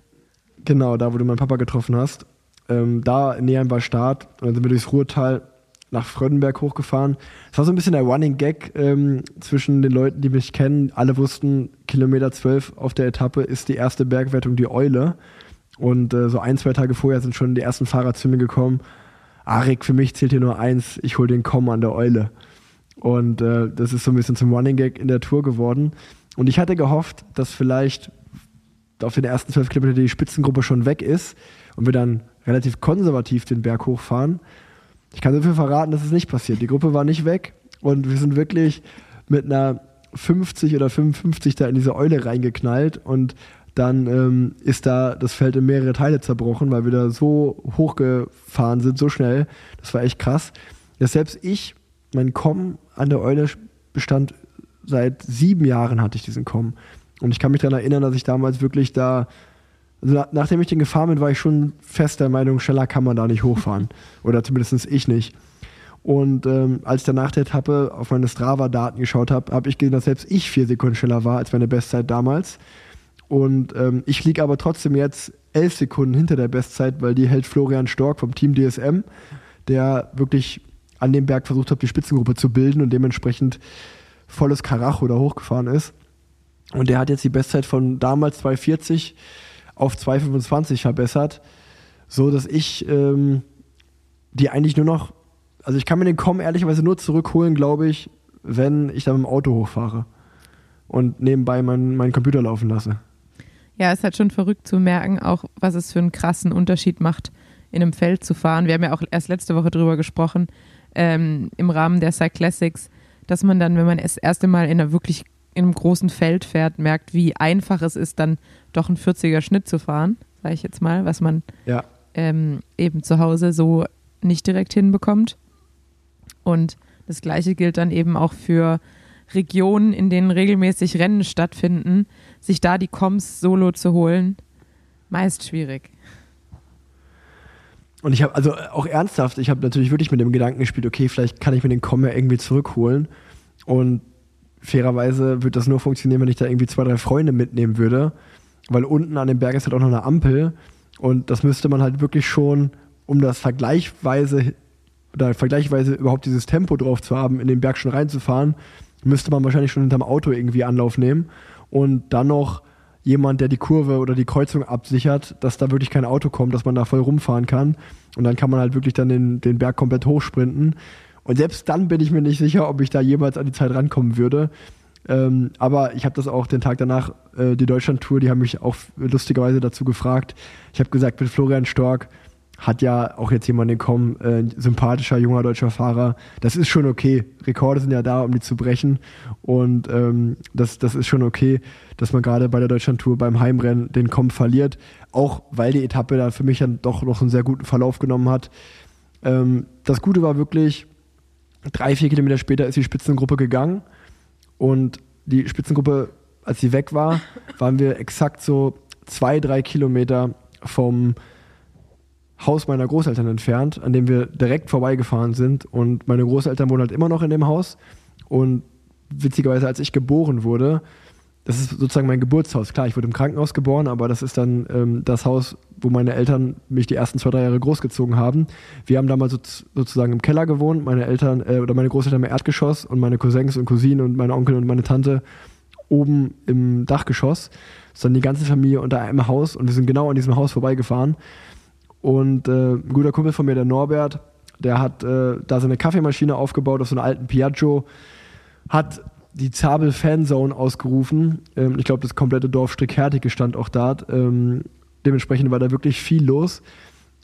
Genau, da wo du meinen Papa getroffen hast. Ähm, da Neheim war Start und dann sind wir durchs Ruhrtal nach Frödenberg hochgefahren. Das war so ein bisschen der Running Gag ähm, zwischen den Leuten, die mich kennen. Alle wussten, Kilometer 12 auf der Etappe ist die erste Bergwertung die Eule. Und äh, so ein, zwei Tage vorher sind schon die ersten Fahrer zu mir gekommen. Arik, für mich zählt hier nur eins, ich hole den Komm an der Eule. Und äh, das ist so ein bisschen zum Running Gag in der Tour geworden. Und ich hatte gehofft, dass vielleicht auf den ersten zwölf Kilometern die Spitzengruppe schon weg ist und wir dann relativ konservativ den Berg hochfahren. Ich kann so viel verraten, dass es nicht passiert. Die Gruppe war nicht weg und wir sind wirklich mit einer 50 oder 55 da in diese Eule reingeknallt und dann ähm, ist da das Feld in mehrere Teile zerbrochen, weil wir da so hochgefahren sind, so schnell. Das war echt krass. Dass selbst ich, mein Kommen an der Eule bestand seit sieben Jahren hatte ich diesen Kommen. Und ich kann mich daran erinnern, dass ich damals wirklich da, also na, nachdem ich den gefahren bin, war ich schon fest der Meinung, schneller kann man da nicht hochfahren. Oder zumindest ich nicht. Und ähm, als ich dann nach der Etappe auf meine Strava-Daten geschaut habe, habe ich gesehen, dass selbst ich vier Sekunden schneller war als meine Bestzeit damals. Und ähm, ich liege aber trotzdem jetzt elf Sekunden hinter der Bestzeit, weil die hält Florian Stork vom Team DSM, der wirklich an dem Berg versucht hat, die Spitzengruppe zu bilden und dementsprechend volles Karacho da hochgefahren ist. Und der hat jetzt die Bestzeit von damals 2,40 auf 2,25 verbessert, so dass ich ähm, die eigentlich nur noch, also ich kann mir den Kommen ehrlicherweise nur zurückholen, glaube ich, wenn ich da mit dem Auto hochfahre und nebenbei meinen meinen Computer laufen lasse. Ja, ist halt schon verrückt zu merken, auch was es für einen krassen Unterschied macht, in einem Feld zu fahren. Wir haben ja auch erst letzte Woche drüber gesprochen, ähm, im Rahmen der Cyclassics, dass man dann, wenn man das erste Mal in einer wirklich in einem großen Feld fährt, merkt, wie einfach es ist, dann doch einen 40er Schnitt zu fahren, sage ich jetzt mal, was man Ja. ähm, eben zu Hause so nicht direkt hinbekommt. Und das Gleiche gilt dann eben auch für Regionen, in denen regelmäßig Rennen stattfinden, sich da die Koms solo zu holen, meist schwierig. Und ich habe also auch ernsthaft, ich habe natürlich wirklich mit dem Gedanken gespielt, okay, vielleicht kann ich mir den Com ja irgendwie zurückholen. Und fairerweise wird das nur funktionieren, wenn ich da irgendwie zwei, drei Freunde mitnehmen würde. Weil unten an dem Berg ist halt auch noch eine Ampel. Und das müsste man halt wirklich schon, um das vergleichsweise oder vergleichsweise überhaupt dieses Tempo drauf zu haben, in den Berg schon reinzufahren, müsste man wahrscheinlich schon hinterm Auto irgendwie Anlauf nehmen. Und dann noch jemand, der die Kurve oder die Kreuzung absichert, dass da wirklich kein Auto kommt, dass man da voll rumfahren kann. Und dann kann man halt wirklich dann den, den Berg komplett hochsprinten. Und selbst dann bin ich mir nicht sicher, ob ich da jemals an die Zeit rankommen würde. Ähm, aber ich habe das auch den Tag danach, äh, die Deutschland-Tour, die haben mich auch lustigerweise dazu gefragt. Ich habe gesagt, mit Florian Stork hat ja auch jetzt jemand gekommen, äh, sympathischer, junger deutscher Fahrer. Das ist schon okay. Rekorde sind ja da, um die zu brechen. Und ähm, das, das ist schon okay, dass man gerade bei der Deutschland-Tour beim Heimrennen den Com verliert. Auch weil die Etappe da für mich dann doch noch einen sehr guten Verlauf genommen hat. Ähm, das Gute war wirklich, drei, vier Kilometer später ist die Spitzengruppe gegangen. Und die Spitzengruppe, als sie weg war, <laughs> waren wir exakt so zwei, drei Kilometer vom Haus meiner Großeltern entfernt, an dem wir direkt vorbeigefahren sind. Und meine Großeltern wohnen halt immer noch in dem Haus. Und witzigerweise, als ich geboren wurde, das ist sozusagen mein Geburtshaus. Klar, ich wurde im Krankenhaus geboren, aber das ist dann ähm, das Haus, wo meine Eltern mich die ersten zwei, drei Jahre großgezogen haben. Wir haben damals so, sozusagen im Keller gewohnt, meine Eltern äh, oder meine Großeltern im Erdgeschoss und meine Cousins und Cousinen und meine Onkel und meine Tante oben im Dachgeschoss. Ist dann die ganze Familie unter einem Haus und wir sind genau an diesem Haus vorbeigefahren. Und äh, ein guter Kumpel von mir, der Norbert, der hat äh, da seine Kaffeemaschine aufgebaut auf so einer alten Piaggio, hat die Zabel Fanzone ausgerufen. Ähm, ich glaube, das komplette Dorf Strickhertige stand auch da. Ähm, dementsprechend war da wirklich viel los.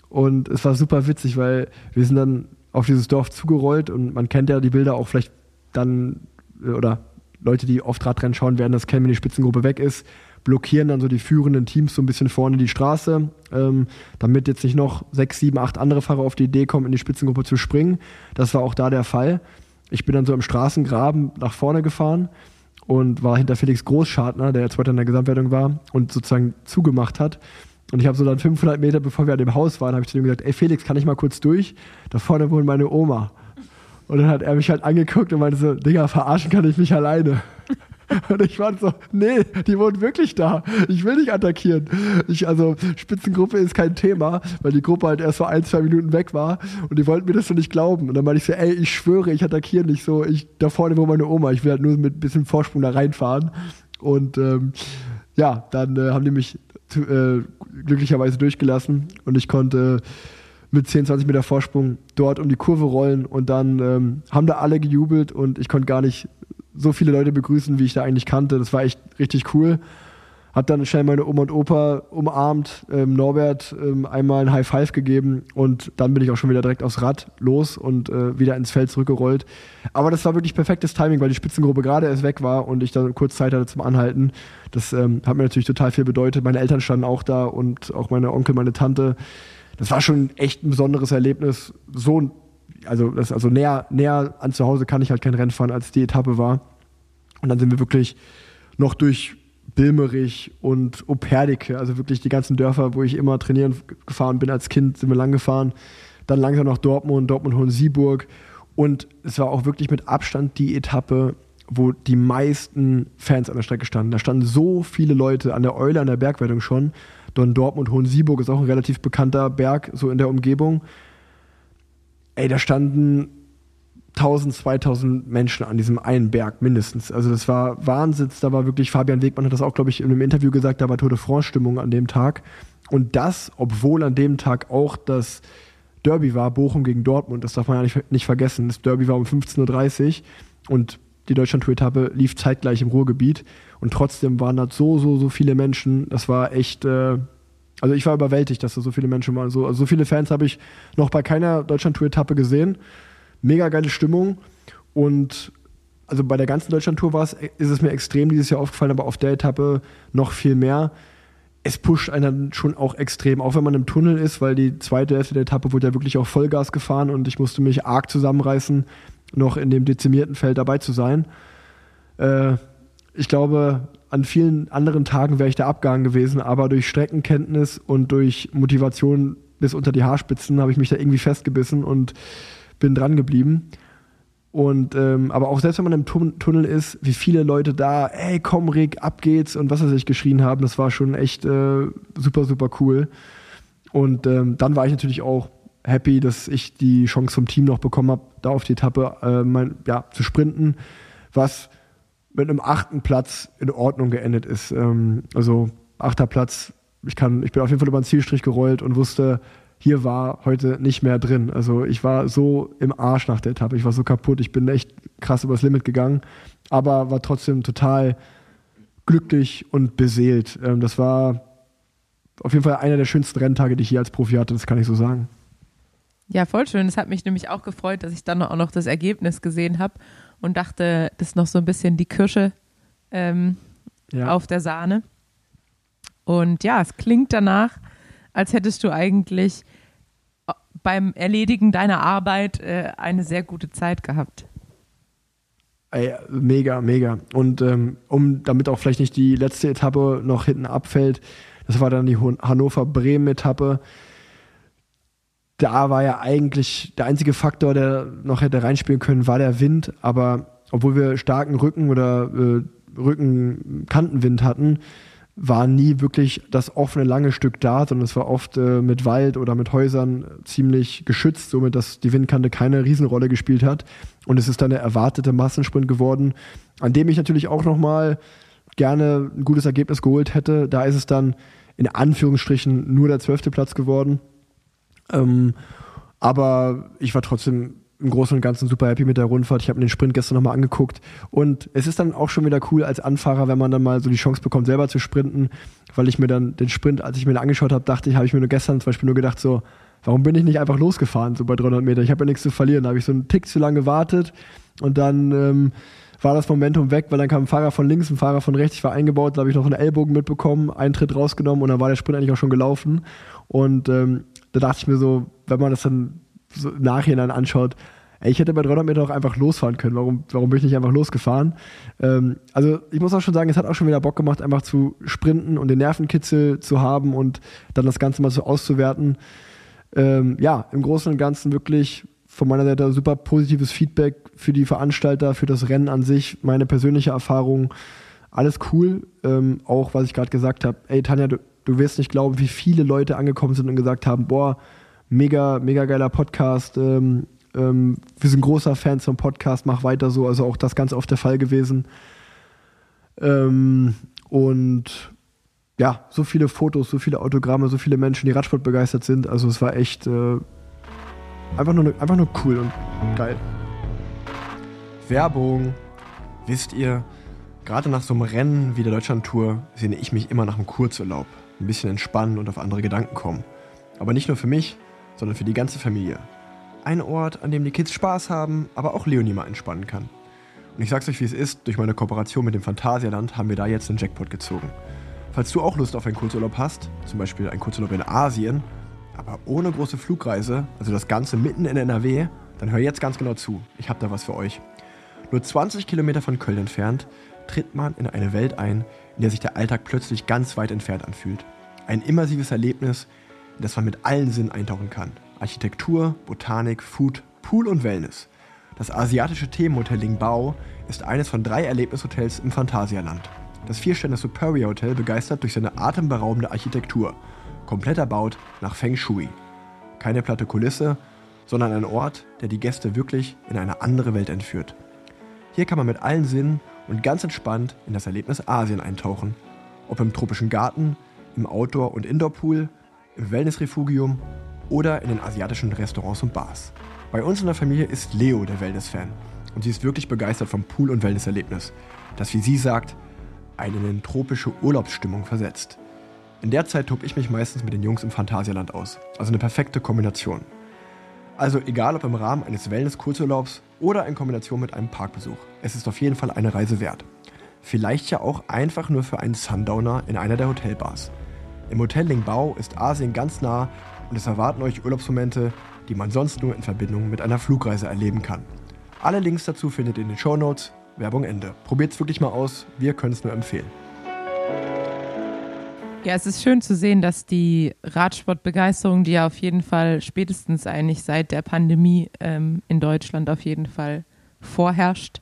Und es war super witzig, weil wir sind dann auf dieses Dorf zugerollt und man kennt ja die Bilder auch vielleicht dann, äh, oder Leute, die oft Radrennen schauen, werden das kennen, wenn die Spitzengruppe weg ist blockieren dann so die führenden Teams so ein bisschen vorne die Straße, ähm, damit jetzt nicht noch sechs, sieben, acht andere Fahrer auf die Idee kommen, in die Spitzengruppe zu springen. Das war auch da der Fall. Ich bin dann so im Straßengraben nach vorne gefahren und war hinter Felix Großschartner, der Zweiter in der Gesamtwertung war und sozusagen zugemacht hat. Und ich habe so dann 500 Meter, bevor wir an dem Haus waren, habe ich zu ihm gesagt, ey Felix, kann ich mal kurz durch? Da vorne wohnt meine Oma. Und dann hat er mich halt angeguckt und meinte so, Digga, verarschen kann ich mich alleine. <laughs> Und ich war so, nee, die wohnen wirklich da. Ich will nicht attackieren. Ich, also Spitzengruppe ist kein Thema, weil die Gruppe halt erst so ein, zwei Minuten weg war und die wollten mir das so nicht glauben. Und dann meinte ich so, ey, ich schwöre, ich attackiere nicht so. Ich, da vorne wo meine Oma, ich will halt nur mit ein bisschen Vorsprung da reinfahren. Und ähm, ja, dann äh, haben die mich äh, glücklicherweise durchgelassen und ich konnte mit 10, 20 Meter Vorsprung dort um die Kurve rollen und dann ähm, haben da alle gejubelt und ich konnte gar nicht so viele Leute begrüßen, wie ich da eigentlich kannte. Das war echt richtig cool. Hab dann schnell meine Oma und Opa umarmt, ähm, Norbert ähm, einmal ein High Five gegeben und dann bin ich auch schon wieder direkt aufs Rad los und äh, wieder ins Feld zurückgerollt. Aber das war wirklich perfektes Timing, weil die Spitzengruppe gerade erst weg war und ich dann kurz Zeit hatte zum Anhalten. Das ähm, hat mir natürlich total viel bedeutet. Meine Eltern standen auch da und auch meine Onkel, meine Tante. Das war schon echt ein besonderes Erlebnis. So also, das, also näher, näher an zu Hause kann ich halt kein Rennen fahren, als die Etappe war. Und dann sind wir wirklich noch durch Bilmerich und Operdike, also wirklich die ganzen Dörfer, wo ich immer trainieren gefahren bin als Kind, sind wir lang gefahren. Dann langsam nach Dortmund, Dortmund-Hohensieburg. Und es war auch wirklich mit Abstand die Etappe, wo die meisten Fans an der Strecke standen. Da standen so viele Leute an der Eule, an der Bergwertung schon. Don Dortmund, Hohensieburg ist auch ein relativ bekannter Berg, so in der Umgebung ey, da standen 1000, 2000 Menschen an diesem einen Berg mindestens. Also das war Wahnsinn. Da war wirklich, Fabian Wegmann hat das auch, glaube ich, in einem Interview gesagt, da war Tour de France-Stimmung an dem Tag. Und das, obwohl an dem Tag auch das Derby war, Bochum gegen Dortmund, das darf man ja nicht, nicht vergessen. Das Derby war um 15.30 Uhr und die Deutschland-Tour-Etappe lief zeitgleich im Ruhrgebiet. Und trotzdem waren da so, so, so viele Menschen. Das war echt, äh, also ich war überwältigt, dass da so viele Menschen waren. So, also so viele Fans habe ich noch bei keiner Deutschland-Tour-Etappe gesehen. Mega geile Stimmung. Und also bei der ganzen Deutschland-Tour war es, ist es mir extrem dieses Jahr aufgefallen, aber auf der Etappe noch viel mehr. es pusht einen schon auch extrem, auch wenn man im Tunnel ist, weil die zweite Hälfte der Etappe wurde ja wirklich auch Vollgas gefahren und ich musste mich arg zusammenreißen, noch in dem dezimierten Feld dabei zu sein. Äh, ich glaube, an vielen anderen Tagen wäre ich der Abgang gewesen, aber durch Streckenkenntnis und durch Motivation bis unter die Haarspitzen habe ich mich da irgendwie festgebissen und bin dran geblieben. Und ähm, aber auch selbst wenn man im Tun Tunnel ist, wie viele Leute da, ey, komm Rick, ab geht's und was er sich geschrien haben, das war schon echt äh, super, super cool. Und ähm, dann war ich natürlich auch happy, dass ich die Chance vom Team noch bekommen habe, da auf die Etappe äh, mein, ja, zu sprinten, was mit einem achten Platz in Ordnung geendet ist. Ähm, also achter Platz, ich kann, ich bin auf jeden Fall über den Zielstrich gerollt und wusste, hier war heute nicht mehr drin. Also ich war so im Arsch nach der Etappe, ich war so kaputt, ich bin echt krass übers Limit gegangen, aber war trotzdem total glücklich und beseelt. Ähm, das war auf jeden Fall einer der schönsten Renntage, die ich hier als Profi hatte, das kann ich so sagen. Ja, voll schön. Es hat mich nämlich auch gefreut, dass ich dann auch noch das Ergebnis gesehen habe und dachte, das ist noch so ein bisschen die Kirsche ähm, Ja. auf der Sahne. Und ja, es klingt danach, als hättest du eigentlich äh, beim Erledigen deiner Arbeit äh, eine sehr gute Zeit gehabt. Ey, mega, mega. Und ähm, um damit auch vielleicht nicht die letzte Etappe noch hinten abfällt, das war dann die Hannover-Bremen-Etappe. Da war ja eigentlich der einzige Faktor, der noch hätte reinspielen können, war der Wind. Aber obwohl wir starken Rücken oder äh, Rückenkantenwind hatten, war nie wirklich das offene lange Stück da, sondern es war oft äh, mit Wald oder mit Häusern ziemlich geschützt, somit dass die Windkante keine Riesenrolle gespielt hat. Und es ist dann der erwartete Massensprint geworden, an dem ich natürlich auch nochmal gerne ein gutes Ergebnis geholt hätte. Da ist es dann in Anführungsstrichen nur der zwölfte Platz geworden. Ähm, aber ich war trotzdem im Großen und Ganzen super happy mit der Rundfahrt. Ich habe mir den Sprint gestern nochmal angeguckt. Und es ist dann auch schon wieder cool als Anfahrer, wenn man dann mal so die Chance bekommt, selber zu sprinten. Weil ich mir dann den Sprint, als ich mir den angeschaut habe, dachte ich, habe ich mir nur gestern zum Beispiel nur gedacht, so, warum bin ich nicht einfach losgefahren, so bei 300 Meter? Ich habe ja nichts zu verlieren. Da habe ich so einen Tick zu lange gewartet und dann ähm, war das Momentum weg, weil dann kam ein Fahrer von links, ein Fahrer von rechts. Ich war eingebaut, da habe ich noch einen Ellbogen mitbekommen, einen Tritt rausgenommen und dann war der Sprint eigentlich auch schon gelaufen. Und ähm, da dachte ich mir so, wenn man das dann so im Nachhinein anschaut, ey, ich hätte bei 300 Meter auch einfach losfahren können. Warum, warum bin ich nicht einfach losgefahren? Ähm, also ich muss auch schon sagen, es hat auch schon wieder Bock gemacht, einfach zu sprinten und den Nervenkitzel zu haben und dann das Ganze mal so auszuwerten. Ähm, ja, im Großen und Ganzen wirklich von meiner Seite super positives Feedback für die Veranstalter, für das Rennen an sich, meine persönliche Erfahrung. Alles cool. Ähm, auch was ich gerade gesagt habe. Ey, Tanja, du, du wirst nicht glauben, wie viele Leute angekommen sind und gesagt haben, boah, mega, mega geiler Podcast. Ähm, ähm, wir sind großer Fans vom Podcast, mach weiter so. Also auch das ganz oft der Fall gewesen. Ähm, und ja, so viele Fotos, so viele Autogramme, so viele Menschen, die Radsport begeistert sind. Also es war echt äh, einfach, nur, einfach nur cool und geil. Werbung. Wisst ihr, gerade nach so einem Rennen wie der Deutschlandtour sehne ich mich immer nach einem Kurzurlaub. Ein bisschen entspannen und auf andere Gedanken kommen. Aber nicht nur für mich, sondern für die ganze Familie. Ein Ort, an dem die Kids Spaß haben, aber auch Leonie mal entspannen kann. Und ich sag's euch, wie es ist, durch meine Kooperation mit dem Phantasialand haben wir da jetzt einen Jackpot gezogen. Falls du auch Lust auf einen Kurzurlaub hast, zum Beispiel einen Kurzurlaub in Asien, aber ohne große Flugreise, also das Ganze mitten in NRW, dann hör jetzt ganz genau zu. Ich hab da was für euch. Nur 20 Kilometer von Köln entfernt tritt man in eine Welt ein, in der sich der Alltag plötzlich ganz weit entfernt anfühlt. Ein immersives Erlebnis, in das man mit allen Sinnen eintauchen kann. Architektur, Botanik, Food, Pool und Wellness. Das asiatische Themenhotel Lingbao ist eines von drei Erlebnishotels im Phantasialand. Das Viersterne Superior Hotel begeistert durch seine atemberaubende Architektur, komplett erbaut nach Feng Shui. Keine platte Kulisse, sondern ein Ort, der die Gäste wirklich in eine andere Welt entführt. Hier kann man mit allen Sinnen und ganz entspannt in das Erlebnis Asien eintauchen. Ob im tropischen Garten, im Outdoor- und Indoorpool, im Wellnessrefugium oder in den asiatischen Restaurants und Bars. Bei uns in der Familie ist Leo der Wellness-Fan und sie ist wirklich begeistert vom Pool- und Wellnesserlebnis, das, wie sie sagt, einen in tropische Urlaubsstimmung versetzt. In der Zeit tob ich mich meistens mit den Jungs im Phantasialand aus, also eine perfekte Kombination. Also egal ob im Rahmen eines Wellness-Kurzurlaubs oder in Kombination mit einem Parkbesuch, es ist auf jeden Fall eine Reise wert. Vielleicht ja auch einfach nur für einen Sundowner in einer der Hotelbars. Im Hotel Lingbao ist Asien ganz nah und es erwarten euch Urlaubsmomente, die man sonst nur in Verbindung mit einer Flugreise erleben kann. Alle Links dazu findet ihr in den Show Notes. Werbung Ende. Probiert's wirklich mal aus, wir können es nur empfehlen. Ja, es ist schön zu sehen, dass die Radsportbegeisterung, die ja auf jeden Fall spätestens eigentlich seit der Pandemie ähm, in Deutschland auf jeden Fall vorherrscht,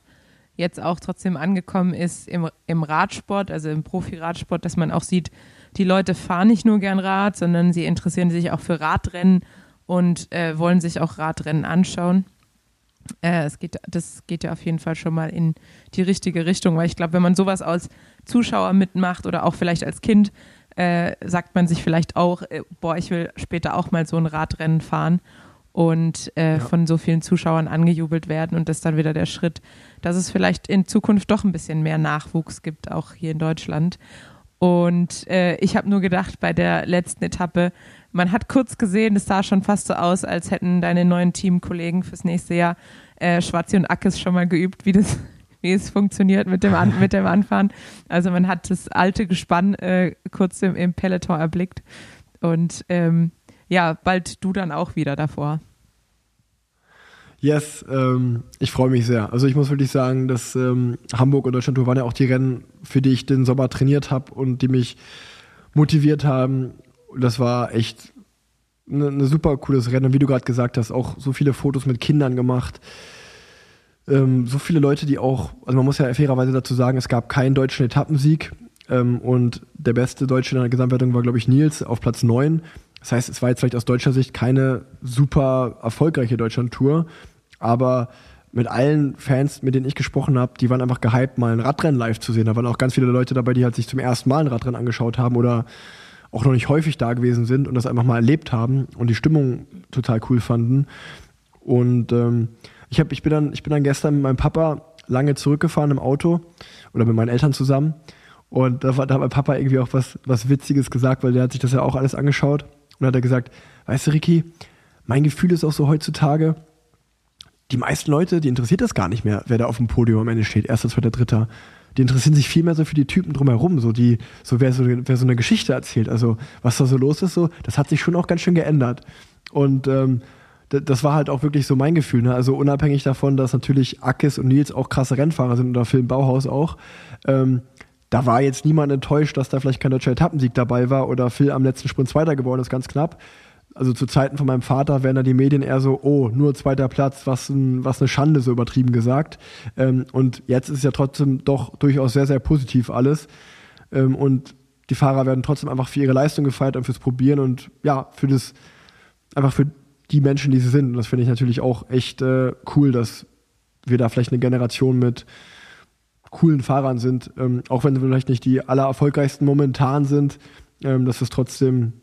jetzt auch trotzdem angekommen ist im, im Radsport, also im Profi-Radsport, dass man auch sieht, die Leute fahren nicht nur gern Rad, sondern sie interessieren sich auch für Radrennen und äh, wollen sich auch Radrennen anschauen. Äh, es geht, das geht ja auf jeden Fall schon mal in die richtige Richtung, weil ich glaube, wenn man sowas als Zuschauer mitmacht oder auch vielleicht als Kind, äh, sagt man sich vielleicht auch, äh, boah, ich will später auch mal so ein Radrennen fahren und äh, Ja. von so vielen Zuschauern angejubelt werden und das ist dann wieder der Schritt, dass es vielleicht in Zukunft doch ein bisschen mehr Nachwuchs gibt, auch hier in Deutschland. Und äh, ich habe nur gedacht, bei der letzten Etappe, man hat kurz gesehen, es sah schon fast so aus, als hätten deine neuen Teamkollegen fürs nächste Jahr äh, Schwarzi und Ackes schon mal geübt, wie das wie es funktioniert mit dem, An mit dem Anfahren. Also man hat das alte Gespann äh, kurz im, im Peloton erblickt und ähm, ja, bald du dann auch wieder davor. Yes, ähm, ich freue mich sehr. Also ich muss wirklich sagen, dass ähm, Hamburg und Deutschland Tour waren ja auch die Rennen, für die ich den Sommer trainiert habe und die mich motiviert haben. Das war echt eine ne super cooles Rennen. Und wie du gerade gesagt hast, auch so viele Fotos mit Kindern gemacht. Ähm, so viele Leute, die auch, also man muss ja fairerweise dazu sagen, es gab keinen deutschen Etappensieg. Ähm, und der beste Deutsche in der Gesamtwertung war, glaube ich, Nils auf Platz 9. Das heißt, es war jetzt vielleicht aus deutscher Sicht keine super erfolgreiche Deutschland-Tour, aber mit allen Fans, mit denen ich gesprochen habe, die waren einfach gehypt, mal ein Radrennen live zu sehen. Da waren auch ganz viele Leute dabei, die halt sich zum ersten Mal ein Radrennen angeschaut haben oder auch noch nicht häufig da gewesen sind und das einfach mal erlebt haben und die Stimmung total cool fanden. Und ähm, ich, hab, ich, bin dann, ich bin dann gestern mit meinem Papa lange zurückgefahren im Auto oder mit meinen Eltern zusammen. Und da, war, da hat mein Papa irgendwie auch was, was Witziges gesagt, weil der hat sich das ja auch alles angeschaut. Und dann hat er gesagt, weißt du, Ricky, mein Gefühl ist auch so heutzutage, die meisten Leute, die interessiert das gar nicht mehr, wer da auf dem Podium am Ende steht, erster, zweiter, dritter. Die interessieren sich viel mehr so für die Typen drumherum, so die, so wer so, wer so eine Geschichte erzählt, also was da so los ist, so, das hat sich schon auch ganz schön geändert. Und ähm, das war halt auch wirklich so mein Gefühl. Ne? Also unabhängig davon, dass natürlich Ackes und Nils auch krasse Rennfahrer sind oder Film Bauhaus auch, ähm, da war jetzt niemand enttäuscht, dass da vielleicht kein deutscher Etappensieg dabei war oder Phil am letzten Sprint Zweiter geworden ist, ganz knapp. Also zu Zeiten von meinem Vater wären da die Medien eher so, oh, nur zweiter Platz, was, ein, was eine Schande, so übertrieben gesagt. Ähm, und jetzt ist ja trotzdem doch durchaus sehr, sehr positiv alles. Ähm, und die Fahrer werden trotzdem einfach für ihre Leistung gefeiert und fürs Probieren und ja, für das, einfach für die Menschen, die sie sind. Und das finde ich natürlich auch echt äh, cool, dass wir da vielleicht eine Generation mit coolen Fahrern sind, ähm, auch wenn sie vielleicht nicht die allererfolgreichsten momentan sind, ähm, dass es trotzdem,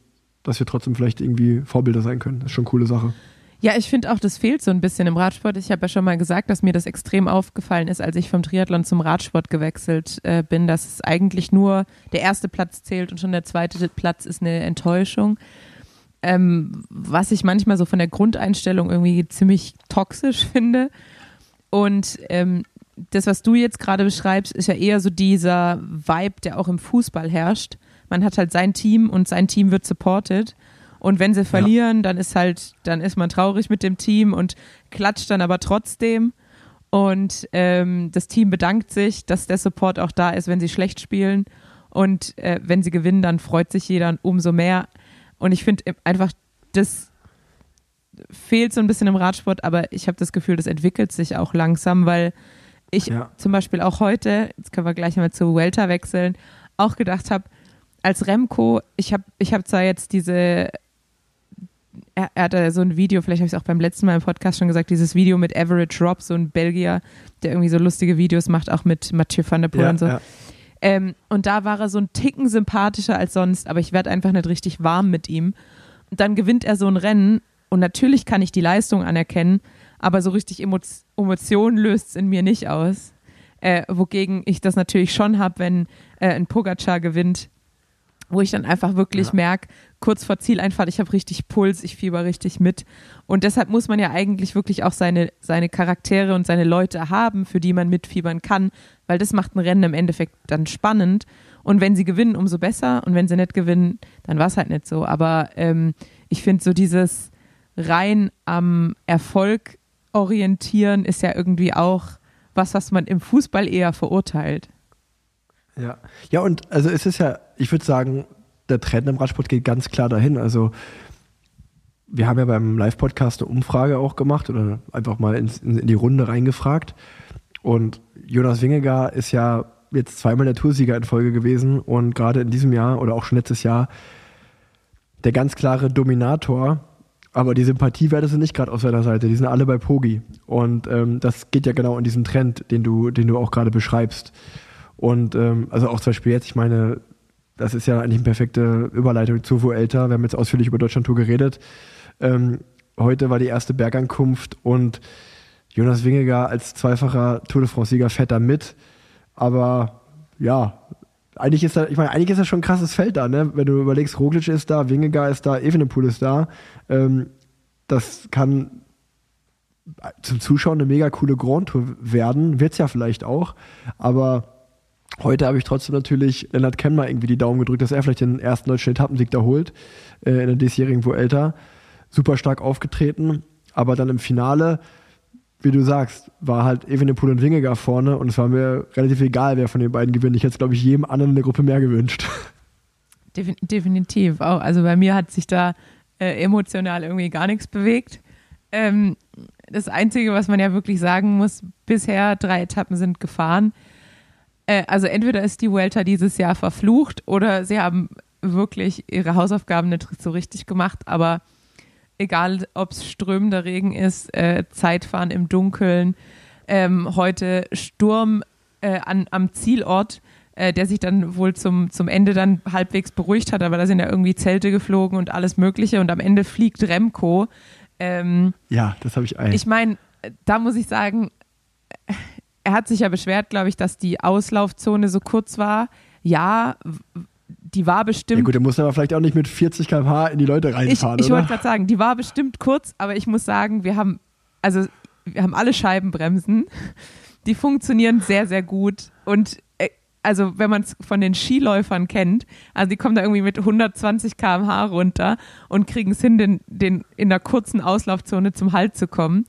dass wir trotzdem vielleicht irgendwie Vorbilder sein können. Das ist schon eine coole Sache. Ja, ich finde auch, das fehlt so ein bisschen im Radsport. Ich habe ja schon mal gesagt, dass mir das extrem aufgefallen ist, als ich vom Triathlon zum Radsport gewechselt äh, bin, dass es eigentlich nur der erste Platz zählt und schon der zweite Platz ist eine Enttäuschung. Ähm, was ich manchmal so von der Grundeinstellung irgendwie ziemlich toxisch finde. Und ähm, das, was du jetzt gerade beschreibst, ist ja eher so dieser Vibe, der auch im Fußball herrscht. Man hat halt sein Team und sein Team wird supported. Und wenn sie verlieren, dann ist halt, dann ist man traurig mit dem Team und klatscht dann aber trotzdem. Und ähm, das Team bedankt sich, dass der Support auch da ist, wenn sie schlecht spielen. Und äh, wenn sie gewinnen, dann freut sich jeder umso mehr. Und ich finde einfach, das fehlt so ein bisschen im Radsport, aber ich habe das Gefühl, das entwickelt sich auch langsam, weil ich Ja. zum Beispiel auch heute, jetzt können wir gleich mal zu Welter wechseln, auch gedacht habe, als Remco, ich habe ich hab zwar jetzt diese, er, er hatte so ein Video, vielleicht habe ich es auch beim letzten Mal im Podcast schon gesagt, dieses Video mit Average Rob, so ein Belgier, der irgendwie so lustige Videos macht, auch mit Mathieu van der Poel und so. ja. Ähm, und da war er so ein Ticken sympathischer als sonst, aber ich werde einfach nicht richtig warm mit ihm. Und dann gewinnt er so ein Rennen und natürlich kann ich die Leistung anerkennen, aber so richtig Emo Emotionen löst es in mir nicht aus. Äh, wogegen ich das natürlich schon habe, wenn äh, ein Pogacar gewinnt, wo ich dann einfach wirklich Ja. merke, kurz vor Zieleinfahrt, ich habe richtig Puls, ich fieber richtig mit. Und deshalb muss man ja eigentlich wirklich auch seine, seine Charaktere und seine Leute haben, für die man mitfiebern kann, weil das macht ein Rennen im Endeffekt dann spannend. Und wenn sie gewinnen, umso besser. Und wenn sie nicht gewinnen, dann war es halt nicht so. Aber ähm, ich finde so dieses rein am Erfolg orientieren ist ja irgendwie auch was, was man im Fußball eher verurteilt. Ja. Ja, und also es ist ja, ich würde sagen, der Trend im Radsport geht ganz klar dahin. Also wir haben ja beim Live-Podcast eine Umfrage auch gemacht oder einfach mal in, in die Runde reingefragt. Und Jonas Wingegar ist ja jetzt zweimal der Toursieger in Folge gewesen und gerade in diesem Jahr oder auch schon letztes Jahr der ganz klare Dominator. Aber die Sympathiewerte sind nicht gerade auf seiner Seite, die sind alle bei Pogi. Und ähm, das geht ja genau in diesen Trend, den du, den du auch gerade beschreibst. Und ähm, also auch zum Beispiel jetzt, ich meine, das ist ja eigentlich eine perfekte Überleitung zu Vuelta. Wir haben jetzt ausführlich über Deutschland Tour geredet. Ähm, heute war die erste Bergankunft und Jonas Wingegar als zweifacher Tour de France-Sieger fährt da mit. Aber ja, eigentlich ist da, ich meine, eigentlich ist das schon ein krasses Feld da, ne? Wenn du überlegst, Roglic ist da, Wingegar ist da, Evenepoel ist da. Ähm, das kann zum Zuschauen eine mega coole Grand Tour werden, wird es ja vielleicht auch. Aber heute habe ich trotzdem natürlich Lennart Kemmer irgendwie die Daumen gedrückt, dass er vielleicht den ersten deutschen Etappensieg da holt äh, in der diesjährigen Vuelta. Super stark aufgetreten, aber dann im Finale wie du sagst, war halt Evenepoel und Wingegar vorne und es war mir relativ egal, wer von den beiden gewinnt. Ich hätte es, glaube ich, jedem anderen in der Gruppe mehr gewünscht. <laughs> Definitiv auch. Also bei mir hat sich da äh, emotional irgendwie gar nichts bewegt. Ähm, das Einzige, was man ja wirklich sagen muss, bisher drei Etappen sind gefahren. Äh, also entweder ist die Vuelta dieses Jahr verflucht oder sie haben wirklich ihre Hausaufgaben nicht so richtig gemacht, aber egal ob es strömender Regen ist, äh, Zeitfahren im Dunkeln, ähm, heute Sturm äh, an, am Zielort, äh, der sich dann wohl zum, zum Ende dann halbwegs beruhigt hat, aber da sind ja irgendwie Zelte geflogen und alles Mögliche und am Ende fliegt Remco. Ähm, ja, das habe ich ein. Ich meine, da muss ich sagen, er hat sich ja beschwert, glaube ich, dass die Auslaufzone so kurz war. Ja, die war bestimmt. Ja gut, der muss aber vielleicht auch nicht mit 40 km/h in die Leute reinfahren. Ich, ich wollte gerade sagen, die war bestimmt kurz, aber ich muss sagen, wir haben, also wir haben alle Scheibenbremsen. Die funktionieren sehr, sehr gut. Und äh, also wenn man es von den Skiläufern kennt, also die kommen da irgendwie mit 120 km/h runter und kriegen es hin, den, den in der kurzen Auslaufzone zum Halt zu kommen.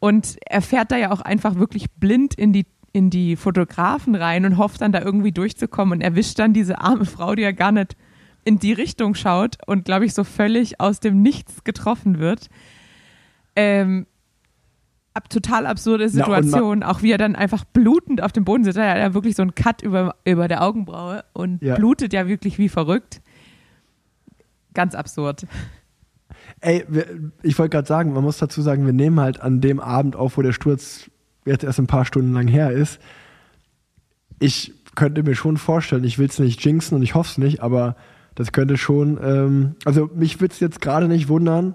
Und er fährt da ja auch einfach wirklich blind in die in die Fotografen rein und hofft dann da irgendwie durchzukommen und erwischt dann diese arme Frau, die ja gar nicht in die Richtung schaut und, glaube ich, so völlig aus dem Nichts getroffen wird. Ähm, ab, total absurde Situation, ja, auch wie er dann einfach blutend auf dem Boden sitzt. Er hat ja wirklich so einen Cut über, über der Augenbraue und ja. blutet ja wirklich wie verrückt. Ganz absurd. Ey, ich wollte gerade sagen, man muss dazu sagen, wir nehmen halt an dem Abend auf, wo der Sturz jetzt erst ein paar Stunden lang her ist. Ich könnte mir schon vorstellen, ich will es nicht jinxen und ich hoffe es nicht, aber das könnte schon, ähm, also mich würde es jetzt gerade nicht wundern,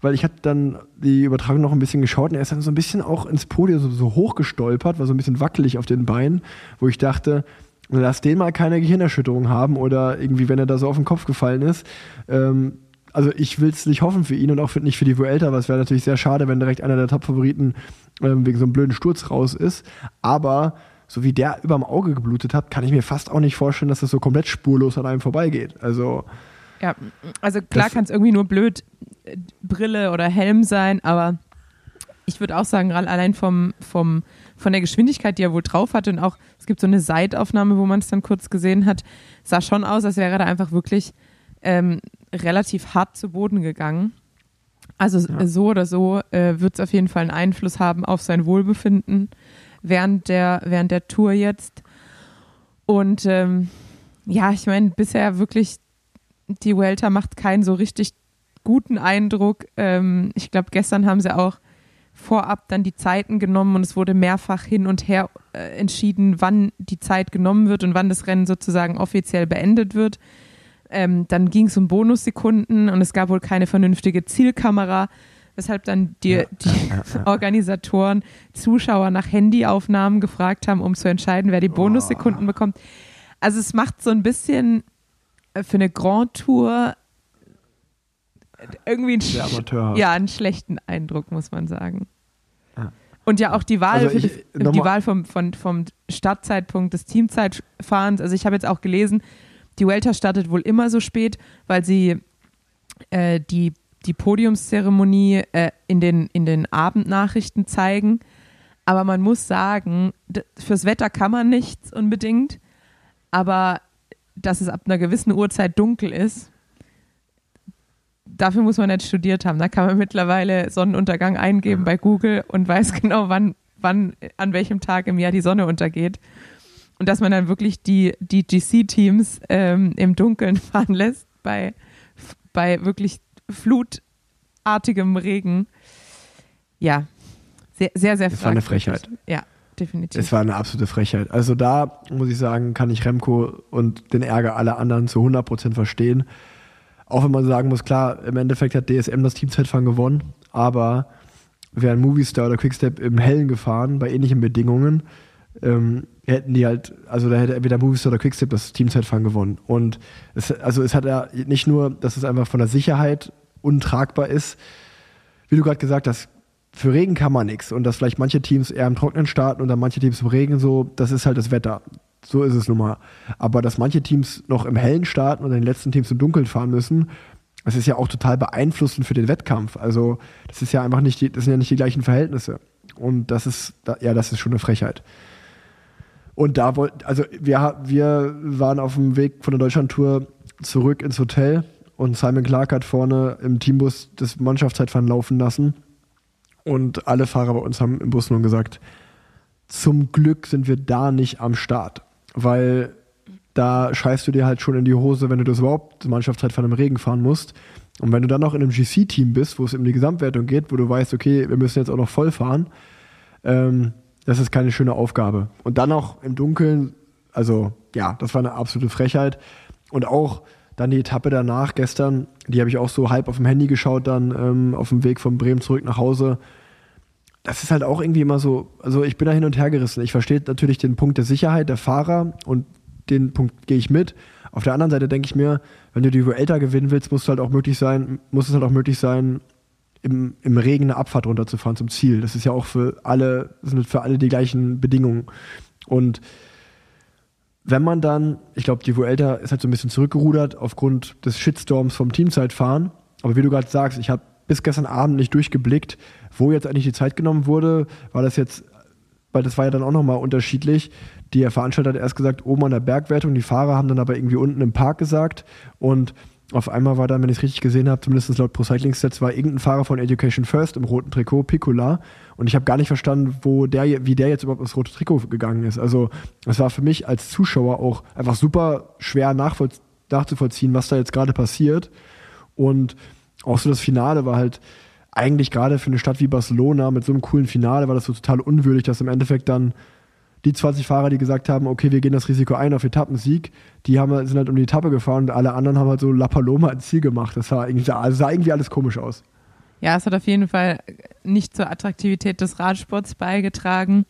weil ich hatte dann die Übertragung noch ein bisschen geschaut und er ist dann so ein bisschen auch ins Podium so, so hoch gestolpert, war so ein bisschen wackelig auf den Beinen, wo ich dachte, lass den mal keine Gehirnerschütterung haben oder irgendwie, wenn er da so auf den Kopf gefallen ist. Ähm, also ich will es nicht hoffen für ihn und auch nicht für die Vuelta, aber es wäre natürlich sehr schade, wenn direkt einer der Top-Favoriten ähm, wegen so einem blöden Sturz raus ist. Aber so wie der überm Auge geblutet hat, kann ich mir fast auch nicht vorstellen, dass das so komplett spurlos an einem vorbeigeht. Also ja, also klar kann es irgendwie nur blöd äh, Brille oder Helm sein, aber ich würde auch sagen, allein vom, vom, von der Geschwindigkeit, die er wohl drauf hatte und auch, es gibt so eine Seitaufnahme, wo man es dann kurz gesehen hat, sah schon aus, als wäre er da einfach wirklich ähm, relativ hart zu Boden gegangen. Also ja. so oder so äh, wird es auf jeden Fall einen Einfluss haben auf sein Wohlbefinden während der, während der Tour jetzt. Und ähm, ja, ich meine, bisher wirklich, die Welter macht keinen so richtig guten Eindruck. Ähm, ich glaube, gestern haben sie auch vorab dann die Zeiten genommen und es wurde mehrfach hin und her äh, entschieden, wann die Zeit genommen wird und wann das Rennen sozusagen offiziell beendet wird. Ähm, dann ging es um Bonussekunden und es gab wohl keine vernünftige Zielkamera, weshalb dann die, ja, die <laughs> Organisatoren Zuschauer nach Handyaufnahmen gefragt haben, um zu entscheiden, wer die Bonussekunden oh. bekommt. Also es macht so ein bisschen äh, für eine Grand Tour irgendwie einen, ja, einen schlechten Eindruck, muss man sagen. Und ja auch die Wahl, Also ich- die nochmal- Wahl vom, vom, vom Startzeitpunkt des Teamzeitfahrens. Also ich habe jetzt auch gelesen, die Welter startet wohl immer so spät, weil sie äh, die, die Podiumszeremonie äh, in, den, in den Abendnachrichten zeigen. Aber man muss sagen, fürs Wetter kann man nichts unbedingt, aber dass es ab einer gewissen Uhrzeit dunkel ist, dafür muss man nicht studiert haben. Da kann man mittlerweile Sonnenuntergang eingeben bei Google und weiß <laughs> genau, wann, wann, an welchem Tag im Jahr die Sonne untergeht. Und dass man dann wirklich die, die GC-Teams ähm, im Dunkeln <laughs> fahren lässt bei, bei wirklich flutartigem Regen. Ja, sehr, sehr, sehr Es war eine. Frechheit. Ja, definitiv. Es war eine absolute Frechheit. Also da muss ich sagen, kann ich Remco und den Ärger aller anderen zu 100% verstehen. Auch wenn man sagen muss, klar, im Endeffekt hat DSM das Teamzeitfahren gewonnen, aber wären Movistar oder Quickstep im Hellen gefahren, bei ähnlichen Bedingungen, ähm, hätten die halt, also da hätte entweder Movistar oder Quickstep das Teamzeitfahren gewonnen. Und es, also es hat ja nicht nur, dass es einfach von der Sicherheit untragbar ist, wie du gerade gesagt hast, für Regen kann man nichts und dass vielleicht manche Teams eher im Trocknen starten und dann manche Teams im Regen so, das ist halt das Wetter. So ist es nun mal. Aber dass manche Teams noch im Hellen starten und die letzten Teams im Dunkeln fahren müssen, das ist ja auch total beeinflussend für den Wettkampf. Also das ist ja einfach nicht die, das sind ja nicht die gleichen Verhältnisse. Und das ist, ja, das ist schon eine Frechheit. Und da wollten, also wir, wir waren auf dem Weg von der Deutschlandtour zurück ins Hotel und Simon Clark hat vorne im Teambus das Mannschaftszeitfahren laufen lassen. Und alle Fahrer bei uns haben im Bus nur gesagt, zum Glück sind wir da nicht am Start, weil da scheißt du dir halt schon in die Hose, wenn du das überhaupt Mannschaftszeitfahren im Regen fahren musst. Und wenn du dann noch in einem GC-Team bist, wo es um die Gesamtwertung geht, wo du weißt, okay, wir müssen jetzt auch noch voll fahren, ähm, das ist keine schöne Aufgabe. Und dann noch im Dunkeln, also ja, das war eine absolute Frechheit. Und auch dann die Etappe danach gestern, die habe ich auch so halb auf dem Handy geschaut, dann ähm, auf dem Weg von Bremen zurück nach Hause. Das ist halt auch irgendwie immer so, also ich bin da hin und her gerissen. Ich verstehe natürlich den Punkt der Sicherheit der Fahrer und den Punkt gehe ich mit. Auf der anderen Seite denke ich mir, wenn du die Vuelta gewinnen willst, muss halt auch möglich sein, muss es halt auch möglich sein, im, im Regen eine Abfahrt runterzufahren zum Ziel. Das ist ja auch für alle, sind für alle die gleichen Bedingungen. Und wenn man dann, ich glaube, die Vuelta ist halt so ein bisschen zurückgerudert aufgrund des Shitstorms vom Teamzeitfahren. Aber wie du gerade sagst, ich habe bis gestern Abend nicht durchgeblickt, wo jetzt eigentlich die Zeit genommen wurde. War das jetzt, weil das war ja dann auch nochmal unterschiedlich. Der Veranstalter hat erst gesagt, oben an der Bergwertung, die Fahrer haben dann aber irgendwie unten im Park gesagt. Und auf einmal war dann, wenn ich es richtig gesehen habe, zumindest laut Pro Cycling Stats, war irgendein Fahrer von Education First im roten Trikot, Piccola. Und ich habe gar nicht verstanden, wo der, wie der jetzt überhaupt ins rote Trikot gegangen ist. Also es war für mich als Zuschauer auch einfach super schwer nachzuvollziehen, was da jetzt gerade passiert. Und auch so das Finale war halt eigentlich gerade für eine Stadt wie Barcelona mit so einem coolen Finale war das so total unwürdig, dass im Endeffekt dann die 20 Fahrer, die gesagt haben, okay, wir gehen das Risiko ein auf Etappensieg, die haben, sind halt um die Etappe gefahren und alle anderen haben halt so La Paloma ins Ziel gemacht. Das sah irgendwie, also sah irgendwie alles komisch aus. Ja, es hat auf jeden Fall nicht zur Attraktivität des Radsports beigetragen.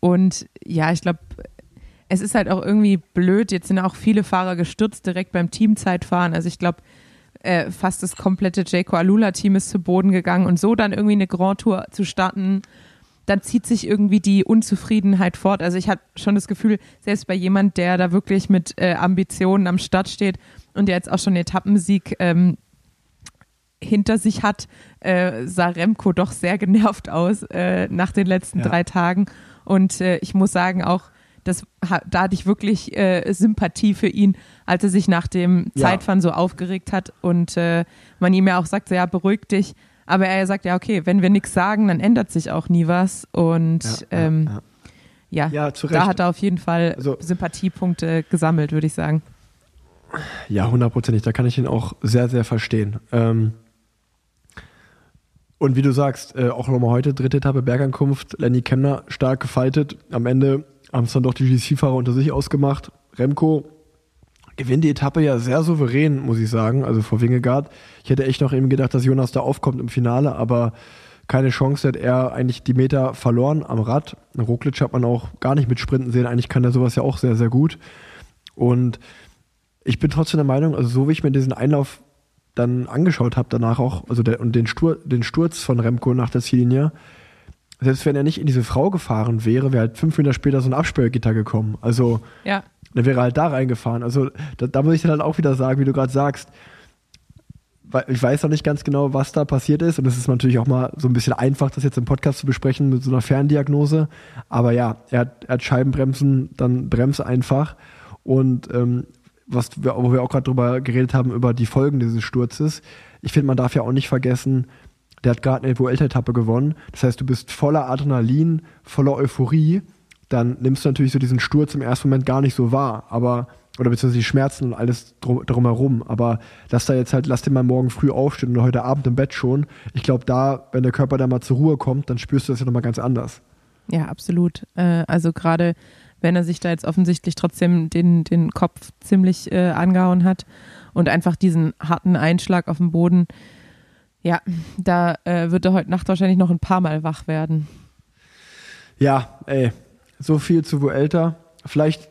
Und ja, ich glaube, es ist halt auch irgendwie blöd. Jetzt sind auch viele Fahrer gestürzt direkt beim Teamzeitfahren. Also ich glaube, äh, fast das komplette Jayco Alula-Team ist zu Boden gegangen und so dann irgendwie eine Grand Tour zu starten, dann zieht sich irgendwie die Unzufriedenheit fort. Also ich habe schon das Gefühl, selbst bei jemand, der da wirklich mit äh, Ambitionen am Start steht und der jetzt auch schon einen Etappensieg ähm, hinter sich hat, äh, sah Remco doch sehr genervt aus äh, nach den letzten Ja. drei Tagen. Und äh, ich muss sagen, auch das, da hatte ich wirklich äh, Sympathie für ihn, als er sich nach dem Ja. Zeitfahren so aufgeregt hat und äh, man ihm ja auch sagt, so, ja, beruhig dich. Aber er sagt, ja, okay, wenn wir nichts sagen, dann ändert sich auch nie was. Und Ja, ähm, ja, ja, da hat er auf jeden Fall Also- Sympathiepunkte gesammelt, würde ich sagen. Ja, hundertprozentig. Da kann ich ihn auch sehr, sehr verstehen. Ähm und wie du sagst, äh, auch nochmal heute, dritte Etappe Bergankunft, Lenny Kemner stark gefightet. Am Ende haben es dann doch die GC-Fahrer unter sich ausgemacht. Remco gewinnt die Etappe ja sehr souverän, muss ich sagen, also vor Wingegaard. Ich hätte echt noch eben gedacht, dass Jonas da aufkommt im Finale, aber keine Chance, hat er eigentlich die Meter verloren am Rad. Roglic hat man auch gar nicht mit Sprinten sehen, eigentlich kann er sowas ja auch sehr, sehr gut. Und ich bin trotzdem der Meinung, also so wie ich mir diesen Einlauf dann angeschaut habe danach auch, also der, und den, Stur, den Sturz von Remco nach der Ziellinie, selbst wenn er nicht in diese Frau gefahren wäre, wäre halt fünf Meter später so ein Absperrgitter gekommen. Also Ja, dann wäre er halt da reingefahren. Also da, da muss ich dann halt auch wieder sagen, wie du gerade sagst, weil ich weiß noch nicht ganz genau, was da passiert ist. Und es ist natürlich auch mal so ein bisschen einfach, das jetzt im Podcast zu besprechen mit so einer Ferndiagnose. Aber ja, er hat, er hat Scheibenbremsen, dann bremse einfach. Und ähm, was wir, wo wir auch gerade drüber geredet haben, über die Folgen dieses Sturzes. Ich finde, man darf ja auch nicht vergessen, der hat gerade eine Vuelta-Etappe gewonnen. Das heißt, du bist voller Adrenalin, voller Euphorie. Dann nimmst du natürlich so diesen Sturz im ersten Moment gar nicht so wahr. Aber oder beziehungsweise die Schmerzen und alles drum, drumherum. Aber lass da jetzt halt, lass den mal morgen früh aufstehen oder heute Abend im Bett schon. Ich glaube, da, wenn der Körper da mal zur Ruhe kommt, dann spürst du das ja nochmal ganz anders. ja, absolut. Äh, also gerade wenn er sich da jetzt offensichtlich trotzdem den, den Kopf ziemlich äh, angehauen hat und einfach diesen harten Einschlag auf dem Boden, ja, da äh, wird er heute Nacht wahrscheinlich noch ein paar Mal wach werden. Ja, ey, so viel zu Vuelta. Vielleicht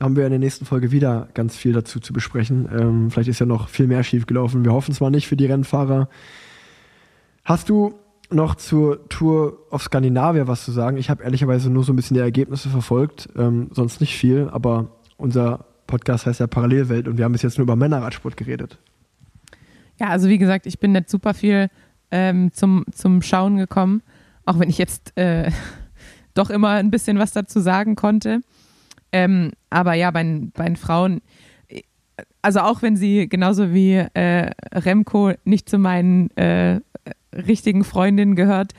haben wir in der nächsten Folge wieder ganz viel dazu zu besprechen. Ähm, vielleicht ist ja noch viel mehr schiefgelaufen. Wir hoffen es mal nicht für die Rennfahrer. Hast du noch zur Tour auf Skandinavien was zu sagen? Ich habe ehrlicherweise nur so ein bisschen die Ergebnisse verfolgt, ähm, sonst nicht viel, aber unser Podcast heißt ja Parallelwelt und wir haben bis jetzt nur über Männerradsport geredet. Ja, also wie gesagt, ich bin nicht super viel ähm, zum, zum Schauen gekommen, auch wenn ich jetzt äh, doch immer ein bisschen was dazu sagen konnte. Ähm, aber ja, bei, bei den Frauen, äh, also auch wenn sie genauso wie äh, Remco nicht zu meinen äh, richtigen Freundinnen gehört,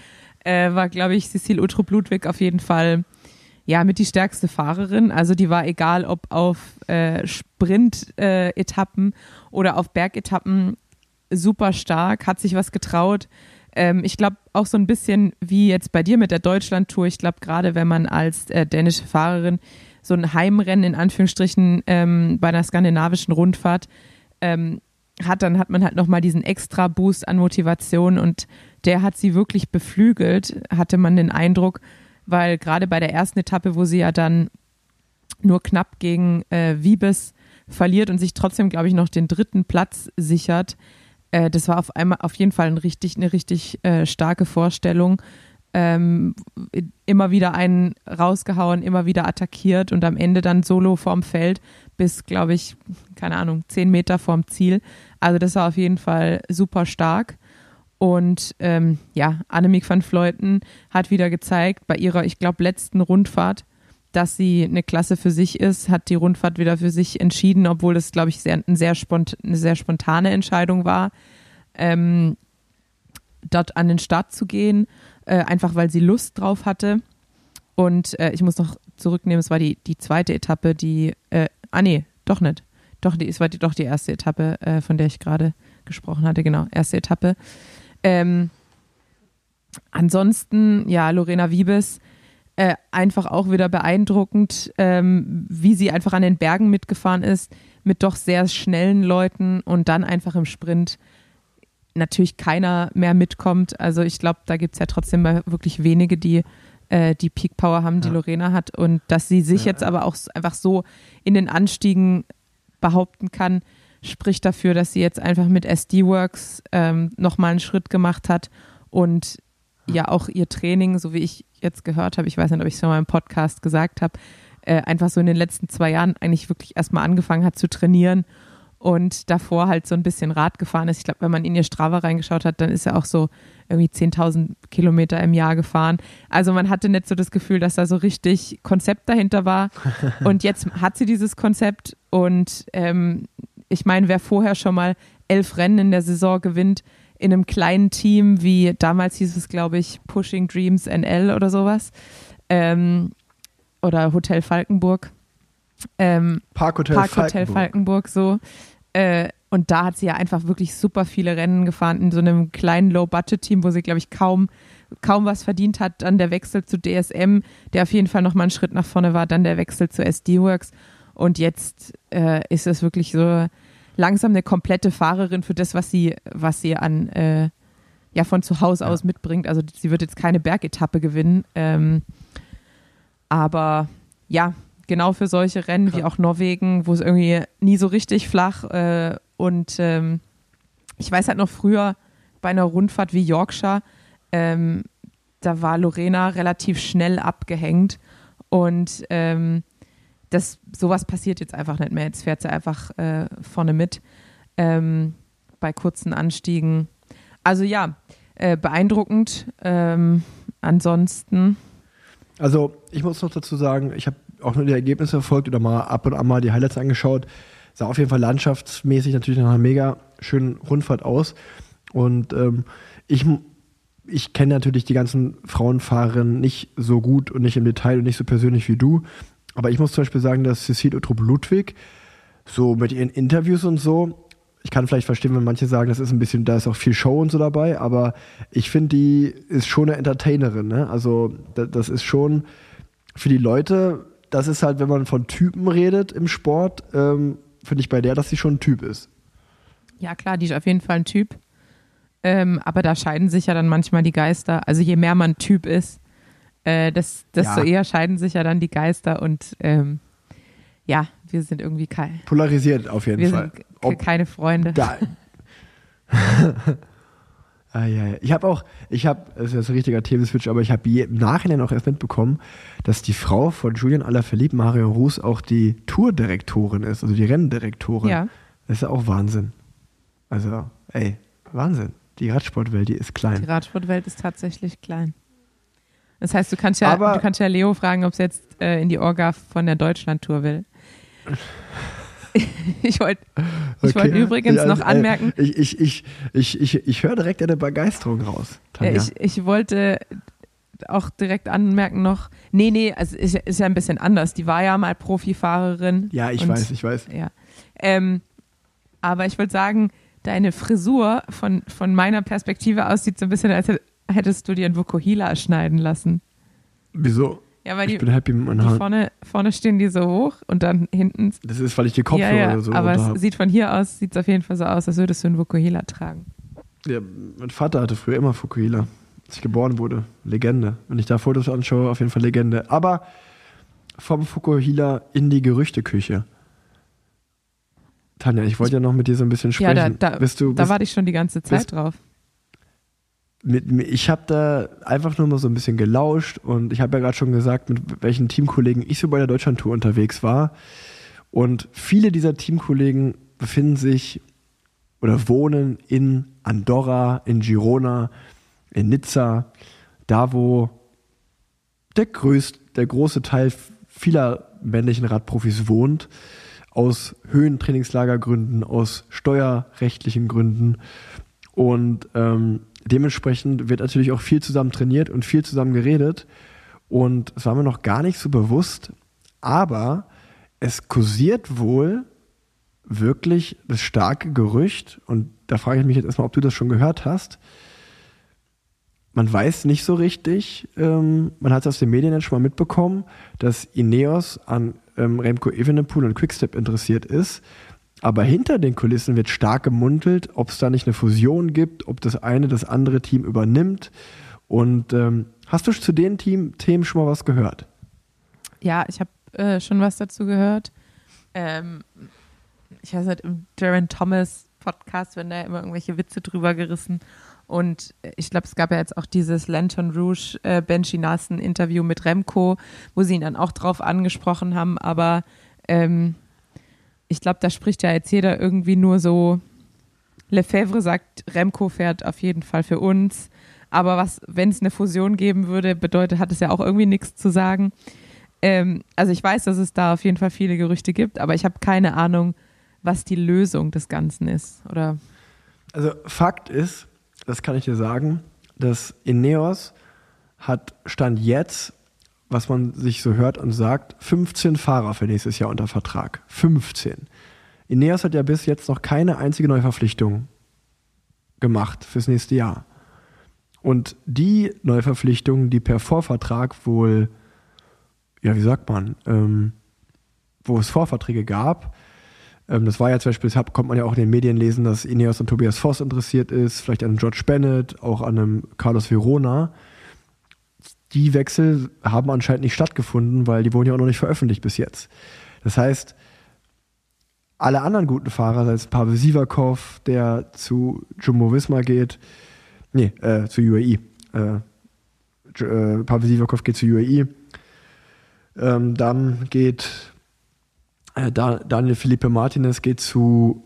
äh, war, glaube ich, Cecile Utrup-Ludwig auf jeden Fall ja mit die stärkste Fahrerin. Also die war egal, ob auf äh, Sprint-Etappen oder auf Bergetappen super stark, hat sich was getraut. Ähm, ich glaube auch so ein bisschen wie jetzt bei dir mit der Deutschland-Tour. Ich glaube, gerade wenn man als äh, dänische Fahrerin so ein Heimrennen in Anführungsstrichen ähm, bei einer skandinavischen Rundfahrt ähm, hat, dann hat man halt nochmal diesen extra Boost an Motivation und der hat sie wirklich beflügelt, hatte man den Eindruck, weil gerade bei der ersten Etappe, wo sie ja dann nur knapp gegen äh, Wiebes verliert und sich trotzdem, glaube ich, noch den dritten Platz sichert, äh, das war auf einmal auf jeden Fall ein richtig, eine richtig äh, starke Vorstellung. Ähm, immer wieder einen rausgehauen, immer wieder attackiert und am Ende dann solo vorm Feld bis, glaube ich, keine Ahnung, zehn Meter vorm Ziel. Also das war auf jeden Fall super stark. Und ähm, ja, Annemiek van Vleuten hat wieder gezeigt, bei ihrer, ich glaube, letzten Rundfahrt, dass sie eine Klasse für sich ist, hat die Rundfahrt wieder für sich entschieden, obwohl das, glaube ich, sehr, ein sehr spont eine sehr spontane Entscheidung war, ähm, dort an den Start zu gehen, äh, einfach weil sie Lust drauf hatte. Und äh, ich muss noch zurücknehmen, es war die, die zweite Etappe, die, äh, ah nee, doch nicht. Doch, die, es war die, doch die erste Etappe, äh, von der ich gerade gesprochen hatte, genau, erste Etappe. Ähm, ansonsten, ja, Lorena Wiebes, äh, einfach auch wieder beeindruckend, ähm, wie sie einfach an den Bergen mitgefahren ist, mit doch sehr schnellen Leuten und dann einfach im Sprint natürlich keiner mehr mitkommt. Also ich glaube, da gibt es ja trotzdem mal wirklich wenige, die äh, die Peak Power haben, die Ja. Lorena hat. Und dass sie sich Ja, jetzt aber auch einfach so in den Anstiegen behaupten kann, spricht dafür, dass sie jetzt einfach mit SD-Works ähm, nochmal einen Schritt gemacht hat und ja auch ihr Training, so wie ich jetzt gehört habe, ich weiß nicht, ob ich es in meinem Podcast gesagt habe, äh, einfach so in den letzten zwei Jahren eigentlich wirklich erstmal angefangen hat zu trainieren und davor halt so ein bisschen Rad gefahren ist. Ich glaube, wenn man in ihr Strava reingeschaut hat, dann ist er auch so irgendwie 10.000 Kilometer im Jahr gefahren. Also man hatte nicht so das Gefühl, dass da so richtig Konzept dahinter war. <laughs> Und jetzt hat sie dieses Konzept und ähm, ich meine, wer vorher schon mal elf Rennen in der Saison gewinnt, in einem kleinen Team, wie damals hieß es, glaube ich, Pushing Dreams NL oder sowas, ähm, oder Hotel Falkenburg, ähm, Parkhotel, Parkhotel Falkenburg, so. Äh, und da hat sie ja einfach wirklich super viele Rennen gefahren in so einem kleinen Low-Budget-Team, wo sie, glaube ich, kaum, kaum was verdient hat. Dann der Wechsel zu DSM, der auf jeden Fall nochmal einen Schritt nach vorne war. Dann der Wechsel zu SD-Works. Und jetzt äh, ist es wirklich so langsam eine komplette Fahrerin für das, was sie, was sie an äh, ja von zu Hause aus mitbringt. Also sie wird jetzt keine Bergetappe gewinnen. Ähm, aber ja, genau für solche Rennen wie auch Norwegen, wo es irgendwie nie so richtig flach äh, und ähm, ich weiß halt noch früher bei einer Rundfahrt wie Yorkshire, ähm, da war Lorena relativ schnell abgehängt und ähm, das, sowas passiert jetzt einfach nicht mehr. Jetzt fährt sie einfach äh, vorne mit ähm, bei kurzen Anstiegen. Also ja, äh, beeindruckend. Ähm, ansonsten. Also ich muss noch dazu sagen, ich habe auch nur die Ergebnisse verfolgt oder mal ab und an mal die Highlights angeschaut. Sah auf jeden Fall landschaftsmäßig natürlich nach einer mega schönen Rundfahrt aus. Und ähm, ich, ich kenne natürlich die ganzen Frauenfahrerinnen nicht so gut und nicht im Detail und nicht so persönlich wie du. Aber ich muss zum Beispiel sagen, dass Cecile Utrup Ludwig so mit ihren Interviews und so, ich kann vielleicht verstehen, wenn manche sagen, das ist ein bisschen, da ist auch viel Show und so dabei, aber ich finde, die ist schon eine Entertainerin. Ne? Also das ist schon für die Leute, das ist halt, wenn man von Typen redet im Sport, ähm, finde ich bei der, dass sie schon ein Typ ist. Ja, klar, die ist auf jeden Fall ein Typ. Ähm, aber da scheiden sich ja dann manchmal die Geister. Also je mehr man Typ ist, äh, das, desto Ja. eher scheiden sich ja dann die Geister und ähm, ja, wir sind irgendwie kein, Polarisiert auf jeden wir Fall. sind Ob- keine Freunde. Da. <laughs> ah, ja, ja. Ich habe auch, ich habe, das ist ein richtiger Themenswitch, aber ich habe im Nachhinein auch erst mitbekommen, dass die Frau von Julian Alaphilippe, Mario Ruß, auch die Tourdirektorin ist, also die Renndirektorin. Ja. Das ist ja auch Wahnsinn. Also, ey, Wahnsinn. Die Radsportwelt, die ist Die klein. Radsportwelt ist tatsächlich klein. Das heißt, du kannst ja, Aber- du kannst ja Leo fragen, ob es jetzt äh, in die Orga von der Deutschlandtour will. <laughs> ich wollte ich wollt Okay. übrigens Ja, noch äh, anmerken, Ich, ich, ich, ich, ich, ich höre direkt eine Begeisterung raus. Ja, ich, ich wollte auch direkt anmerken noch, nee, nee, also ist, ja- ist ja ein bisschen anders. Die war ja mal Profifahrerin. ja, ich und- weiß, ich weiß. Ja. Ähm, aber ich wollte sagen, deine Frisur von, von meiner Perspektive aus sieht so ein bisschen, als hättest du dir einen Vokuhila schneiden lassen. Wieso? Ja, weil Ich die, bin happy mit meinen Haaren. vorne, vorne stehen die so hoch und dann hinten. Das ist, weil ich die Kopfhörer ja, ja, so aber es habe. sieht von hier aus, sieht auf jeden Fall so aus, als würdest du einen Vokuhila tragen. Ja, mein Vater hatte früher immer Fukuhila, als ich geboren wurde. Legende. Wenn ich da Fotos anschaue, auf jeden Fall Legende. Aber vom Fukuhila in die Gerüchteküche. Tanja, ich wollte ja noch mit dir so ein bisschen Ja, sprechen. da, da, bist du, da bist, warte ich schon die ganze Zeit bist- drauf. Mit, ich habe da einfach nur mal so ein bisschen gelauscht und ich habe ja gerade schon gesagt, mit welchen Teamkollegen ich so bei der Deutschlandtour unterwegs war. Und viele dieser Teamkollegen befinden sich oder wohnen in Andorra, in Girona, in Nizza, da wo der, größt, der große Teil vieler männlichen Radprofis wohnt, aus Höhentrainingslagergründen, aus steuerrechtlichen Gründen. Und ähm, dementsprechend wird natürlich auch viel zusammen trainiert und viel zusammen geredet. Und es war mir noch gar nicht so bewusst, aber es kursiert wohl wirklich das starke Gerücht, und da frage ich mich jetzt erstmal, ob du das schon gehört hast. Man weiß nicht so richtig, ähm, man hat es aus den Medien jetzt schon mal mitbekommen, dass Ineos an ähm, Remco Evenepoel und Quickstep interessiert ist. Aber hinter den Kulissen wird stark gemuntelt, ob es da nicht eine Fusion gibt, ob das eine das andere Team übernimmt. Und ähm, hast du zu den Team Themen schon mal was gehört? Ja, ich habe äh, schon was dazu gehört. Ähm, ich weiß nicht, im Jaron Thomas Podcast werden da immer irgendwelche Witze drüber gerissen. Und äh, ich glaube, es gab ja jetzt auch dieses Lantern Rouge äh, Benji Nassen Interview mit Remco, wo sie ihn dann auch drauf angesprochen haben. Aber ähm, ich glaube, da spricht ja jetzt jeder irgendwie nur so. Lefebvre sagt, Remco fährt auf jeden Fall für uns. Aber was, wenn es eine Fusion geben würde, bedeutet, hat es ja auch irgendwie nichts zu sagen. Ähm, also ich weiß, dass es da auf jeden Fall viele Gerüchte gibt, aber ich habe keine Ahnung, was die Lösung des Ganzen ist. Oder Also Fakt ist, das kann ich dir sagen, dass Ineos hat Stand jetzt, was man sich so hört und sagt, 15 Fahrer für nächstes Jahr unter Vertrag. 15. Ineos hat ja bis jetzt noch keine einzige Neuverpflichtung gemacht fürs nächste Jahr. Und die Neuverpflichtungen, die per Vorvertrag wohl, ja, wie sagt man, ähm, wo es Vorverträge gab, ähm, das war ja zum Beispiel, das konnte man ja auch in den Medien lesen, dass Ineos an Tobias Voss interessiert ist, vielleicht an George Bennett, auch an einem Carlos Verona. Die Wechsel haben anscheinend nicht stattgefunden, weil die wurden ja auch noch nicht veröffentlicht bis jetzt. Das heißt, alle anderen guten Fahrer, sei es Pavel Sivakov, der zu Jumbo Visma geht, nee, äh, zu UAE, äh, äh, Pavel Sivakov geht zu UAE. Ähm, dann geht äh, da, Daniel Felipe Martinez geht zu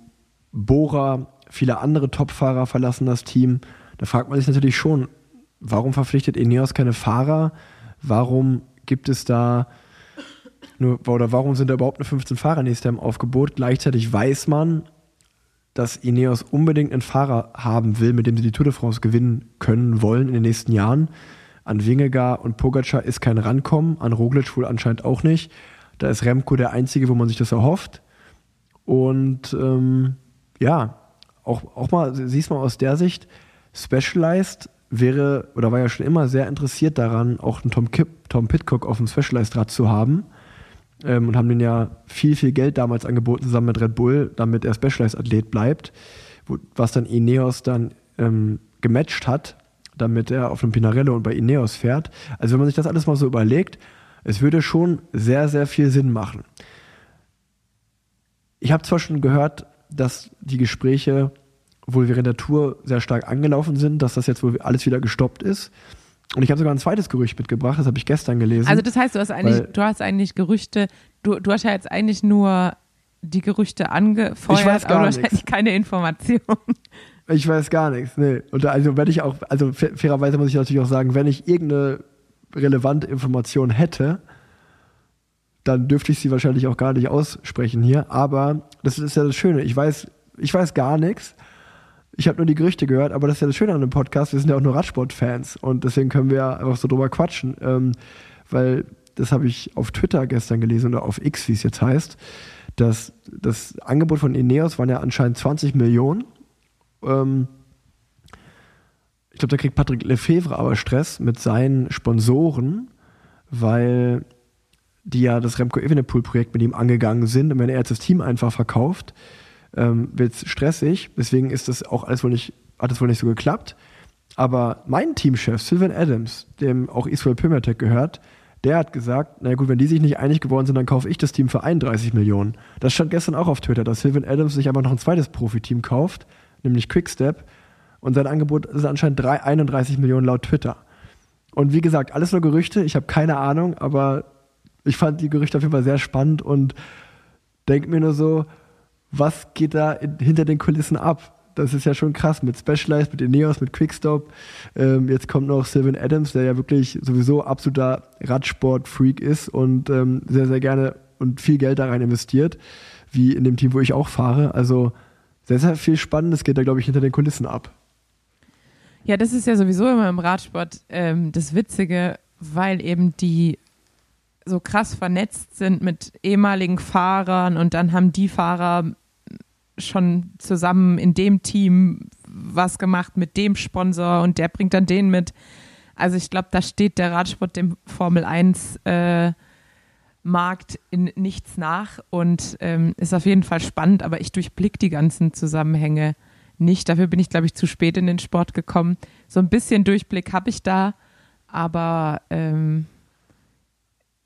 Bora. Viele andere Topfahrer verlassen das Team. Da fragt man sich natürlich schon, warum verpflichtet Ineos keine Fahrer? Warum gibt es da nur, oder warum sind da überhaupt nur 15 Fahrer nächstes Jahr im Aufgebot? Gleichzeitig weiß man, dass Ineos unbedingt einen Fahrer haben will, mit dem sie die Tour de France gewinnen können wollen in den nächsten Jahren. An Wingegar und Pogacar ist kein Rankommen, an Roglic wohl anscheinend auch nicht. Da ist Remco der Einzige, wo man sich das erhofft. Und ähm, ja, auch, auch mal, siehst mal aus der Sicht, Specialized wäre oder war ja schon immer sehr interessiert daran, auch einen Tom, Kip, Tom Pitcock auf dem Specialized-Rad zu haben. Ähm, und haben den ja viel, viel Geld damals angeboten, zusammen mit Red Bull, damit er Specialized-Athlet bleibt. Wo, was dann Ineos dann ähm, gematcht hat, damit er auf einem Pinarello und bei Ineos fährt. Also wenn man sich das alles mal so überlegt, es würde schon sehr, sehr viel Sinn machen. Ich habe zwar schon gehört, dass die Gespräche wohl während der Tour sehr stark angelaufen sind, dass das jetzt wohl alles wieder gestoppt ist. Und ich habe sogar ein zweites Gerücht mitgebracht, das habe ich gestern gelesen. Also das heißt, du hast eigentlich, du hast eigentlich Gerüchte, du, du hast ja jetzt eigentlich nur die Gerüchte angefeuert, Ich weiß gar aber du hast eigentlich keine Information. <laughs> Ich weiß gar nichts, nee. Und also wenn ich auch, also fa- fairerweise muss ich natürlich auch sagen, wenn ich irgendeine relevante Information hätte, dann dürfte ich sie wahrscheinlich auch gar nicht aussprechen hier. Aber das ist ja das Schöne. Ich weiß, ich weiß gar nichts. Ich habe nur die Gerüchte gehört, aber das ist ja das Schöne an dem Podcast. Wir sind ja auch nur Radsport-Fans und deswegen können wir ja einfach so drüber quatschen. Ähm, weil das habe ich auf Twitter gestern gelesen oder auf X, wie es jetzt heißt. dass das Angebot von Ineos waren ja anscheinend 20 Millionen. Ähm, ich glaube, da kriegt Patrick Lefevre aber Stress mit seinen Sponsoren, weil die ja das Remco Evenepoel-Projekt mit ihm angegangen sind. Und wenn er jetzt das Team einfach verkauft, ähm, wird es stressig. Deswegen ist das auch alles wohl nicht, hat es wohl nicht so geklappt. Aber mein Teamchef, Sylvan Adams, dem auch Israel Pimatek gehört, der hat gesagt, na gut, wenn die sich nicht einig geworden sind, dann kaufe ich das Team für 31 Millionen. Das stand gestern auch auf Twitter, dass Sylvan Adams sich aber noch ein zweites Profiteam kauft, nämlich Quickstep. Und sein Angebot ist anscheinend drei- 31 Millionen laut Twitter. Und wie gesagt, alles nur Gerüchte, ich habe keine Ahnung, aber ich fand die Gerüchte auf jeden Fall sehr spannend und denke mir nur so, was geht da in, hinter den Kulissen ab? Das ist ja schon krass mit Specialized, mit Ineos, mit Quickstop. Ähm, jetzt kommt noch Sylvan Adams, der ja wirklich sowieso absoluter Radsport-Freak ist und ähm, sehr, sehr gerne und viel Geld da rein investiert, wie in dem Team, wo ich auch fahre. Also sehr, sehr viel Spannendes geht da, glaube ich, hinter den Kulissen ab. Ja, das ist ja sowieso immer im Radsport ähm, das Witzige, weil eben die so krass vernetzt sind mit ehemaligen Fahrern und dann haben die Fahrer schon zusammen in dem Team was gemacht mit dem Sponsor und der bringt dann den mit. Also ich glaube, da steht der Radsport dem Formel 1 äh, Markt in nichts nach und ähm, ist auf jeden Fall spannend, aber ich durchblick die ganzen Zusammenhänge nicht. Dafür bin ich, glaube ich, zu spät in den Sport gekommen. So ein bisschen Durchblick habe ich da, aber ähm,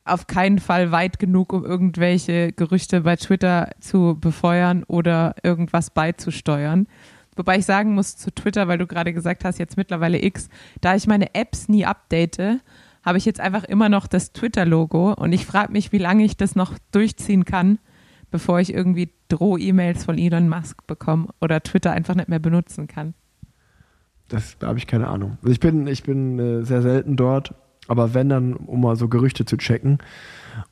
auf keinen Fall weit genug, um irgendwelche Gerüchte bei Twitter zu befeuern oder irgendwas beizusteuern. Wobei ich sagen muss zu Twitter, weil du gerade gesagt hast, jetzt mittlerweile X, da ich meine Apps nie update, habe ich jetzt einfach immer noch das Twitter-Logo und ich frage mich, wie lange ich das noch durchziehen kann, bevor ich irgendwie Droh-E-Mails von Elon Musk bekomme oder Twitter einfach nicht mehr benutzen kann. Das, da habe ich keine Ahnung. Also ich bin, ich bin äh, sehr selten dort, aber wenn dann, um mal so Gerüchte zu checken.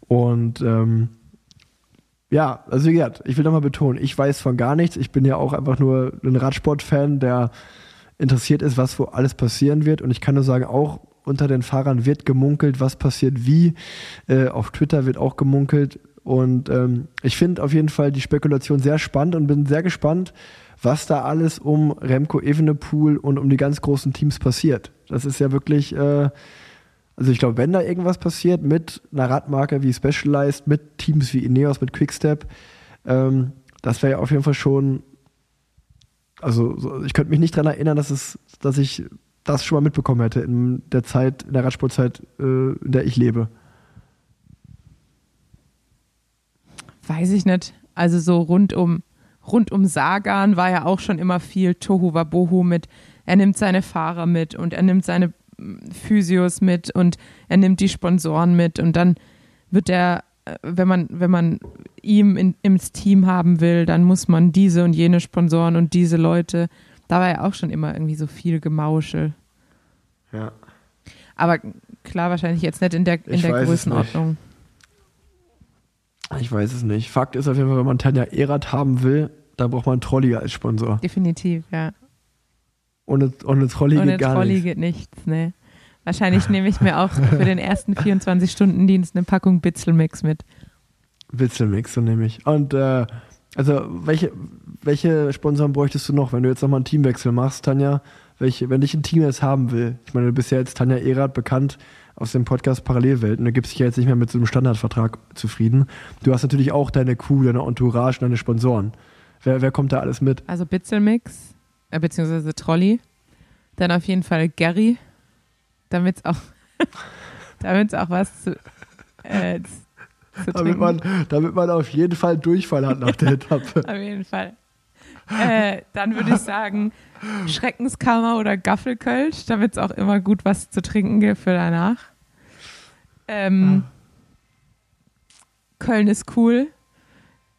Und ähm, ja, also wie gesagt, ich will nochmal betonen, ich weiß von gar nichts. Ich bin ja auch einfach nur ein Radsport-Fan, der interessiert ist, was wo alles passieren wird. Und ich kann nur sagen, auch unter den Fahrern wird gemunkelt, was passiert wie. Äh, auf Twitter wird auch gemunkelt. Und ähm, ich finde auf jeden Fall die Spekulation sehr spannend und bin sehr gespannt, was da alles um Remco Evenepoel und um die ganz großen Teams passiert. Das ist ja wirklich, äh, also ich glaube, wenn da irgendwas passiert mit einer Radmarke wie Specialized, mit Teams wie Ineos, mit Quickstep, ähm, das wäre ja auf jeden Fall schon, also so, ich könnte mich nicht daran erinnern, dass es, dass ich das schon mal mitbekommen hätte in der Zeit, in der Radsportzeit, äh, in der ich lebe. Weiß ich nicht. Also so rund um, rund um Sagan war ja auch schon immer viel Tohu Wabohu mit, er nimmt seine Fahrer mit und er nimmt seine Physios mit und er nimmt die Sponsoren mit und dann wird er, äh, wenn man, wenn man ihm in, ins Team haben will, dann muss man diese und jene Sponsoren und diese Leute. Da war ja auch schon immer irgendwie so viel Gemauschel. Ja. Aber klar, wahrscheinlich jetzt nicht in der, in Ich der Größenordnung. Ich weiß es nicht. Fakt ist auf jeden Fall, wenn man Tanja Erath haben will, dann braucht man Trolley als Sponsor. Definitiv, ja. Ohne, ohne Trolley Ohne geht gar Trolley nichts. geht nichts, ne. Wahrscheinlich nehme ich mir auch für den ersten 24-Stunden-Dienst eine Packung Bitzelmix mit. Witzelmix, so nehme ich. Und äh, also welche, welche Sponsoren bräuchtest du noch, wenn du jetzt nochmal einen Teamwechsel machst, Tanja? Welche, wenn dich ein Team jetzt haben will? Ich meine, du bist ja jetzt Tanja Erath bekannt aus dem Podcast Parallelwelten. Du gibst dich ja jetzt nicht mehr mit so einem Standardvertrag zufrieden. Du hast natürlich auch deine Crew, deine Entourage, deine Sponsoren. Wer, wer kommt da alles mit? Also Bitzelmix, äh, beziehungsweise Trolley. Dann auf jeden Fall Gary, damit es auch, <laughs> damit's auch was zu, äh, zu Damit trinken. man, damit man auf jeden Fall Durchfall hat nach der <laughs> Etappe. Auf jeden Fall. Äh, dann würde ich sagen, Schreckenskammer oder Gaffelkölsch, damit es auch immer gut was zu trinken gibt für danach. Ähm, Köln ist cool,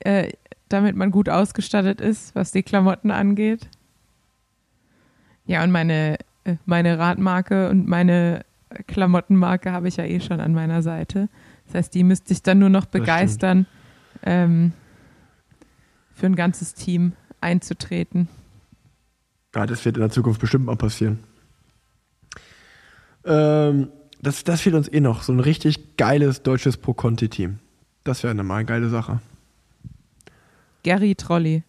äh, damit man gut ausgestattet ist, was die Klamotten angeht. Ja, und meine, äh, meine Radmarke und meine Klamottenmarke habe ich ja eh schon an meiner Seite. Das heißt, die müsste ich dann nur noch begeistern, ähm, für ein ganzes Team einzutreten. Ja, das wird in der Zukunft bestimmt mal passieren. Ähm, das, das fehlt uns eh noch. So ein richtig geiles deutsches Pro-Conti-Team. Das wäre mal eine geile Sache. Gary Trolli.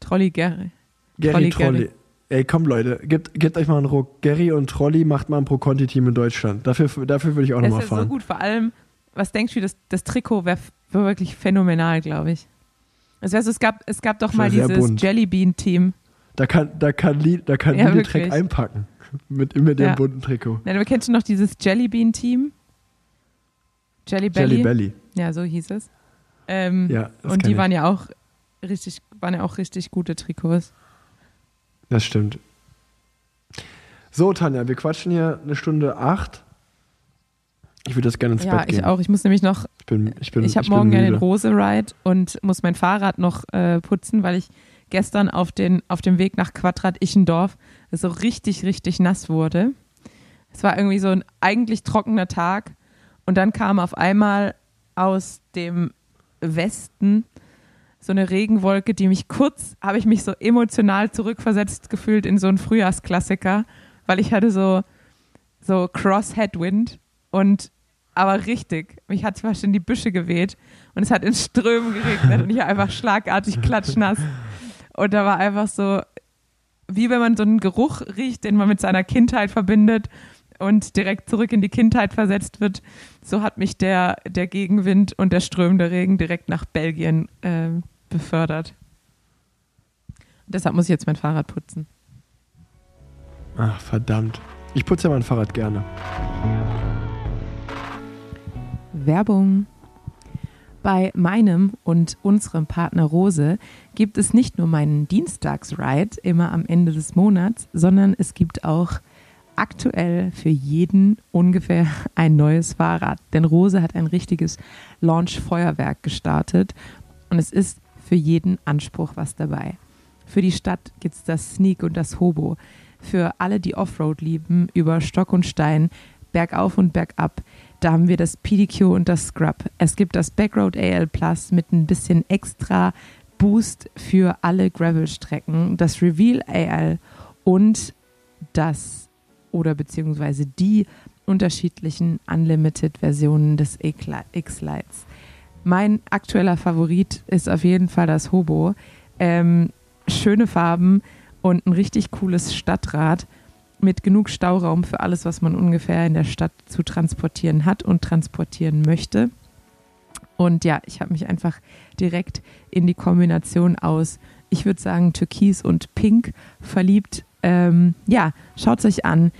Trolli Gary. Gary Trolli, Trolli. Gary. Ey, komm Leute, gebt, gebt euch mal einen Ruck. Gary und Trolli macht mal ein Pro-Conti-Team in Deutschland. Dafür, dafür würde ich auch Das nochmal ist so fahren. gut. Vor allem, was denkst du, das, das Trikot wäre wär wirklich phänomenal, glaube ich. Das heißt, es gab, es gab doch Das mal dieses. Jellybean-Team. Da kann, da kann, Li, da kann Ja, wirklich. einpacken. Mit, mit dem Ja. bunten Trikot. Na, du kennst du noch dieses Jellybean-Team? Jelly Belly? Jelly Belly. Ja, so hieß es. Ähm, Ja, das und die ich. waren ja auch richtig, waren ja auch richtig gute Trikots. Das stimmt. So, Tanja, wir quatschen hier eine Stunde acht. Ich würde das gerne ins Ja, Bett gehen. ich auch. Ich muss nämlich noch Ich bin, ich bin, ich habe morgen ja müde. den Rose-Ride und muss mein Fahrrad noch äh, putzen, weil ich gestern auf, den, auf dem Weg nach Quadrat Ichendorf so richtig, richtig nass wurde. Es war irgendwie so ein eigentlich trockener Tag und dann kam auf einmal aus dem Westen so eine Regenwolke, die mich kurz, habe ich mich so emotional zurückversetzt gefühlt in so einen Frühjahrsklassiker, weil ich hatte so, so Cross-Headwind und aber richtig. Mich hat fast in die Büsche geweht und es hat in Strömen geregnet und ich war einfach schlagartig klatschnass. Und da war einfach so, wie wenn man so einen Geruch riecht, den man mit seiner Kindheit verbindet und direkt zurück in die Kindheit versetzt wird. So hat mich der, der Gegenwind und der strömende Regen direkt nach Belgien äh, befördert. Und deshalb muss ich jetzt mein Fahrrad putzen. Ach, verdammt. Ich putze ja mein Fahrrad gerne. Werbung. Bei meinem und unserem Partner Rose gibt es nicht nur meinen Dienstagsride immer am Ende des Monats, sondern es gibt auch aktuell für jeden ungefähr ein neues Fahrrad. Denn Rose hat ein richtiges Launch-Feuerwerk gestartet und es ist für jeden Anspruch was dabei. Für die Stadt gibt es das Sneak und das Hobo. Für alle, die Offroad lieben, über Stock und Stein, bergauf und bergab. Da haben wir das PDQ und das Scrub. Es gibt das Backroad AL Plus mit ein bisschen extra Boost für alle Gravel-Strecken, das Reveal AL und das oder beziehungsweise die unterschiedlichen Unlimited-Versionen des X-Lights. Mein aktueller Favorit ist auf jeden Fall das Hobo. Ähm, schöne Farben und ein richtig cooles Stadtrad mit genug Stauraum für alles, was man ungefähr in der Stadt zu transportieren hat und transportieren möchte. Und ja, ich habe mich einfach direkt in die Kombination aus, ich würde sagen, Türkis und Pink verliebt. Ähm, ja, schaut es euch an.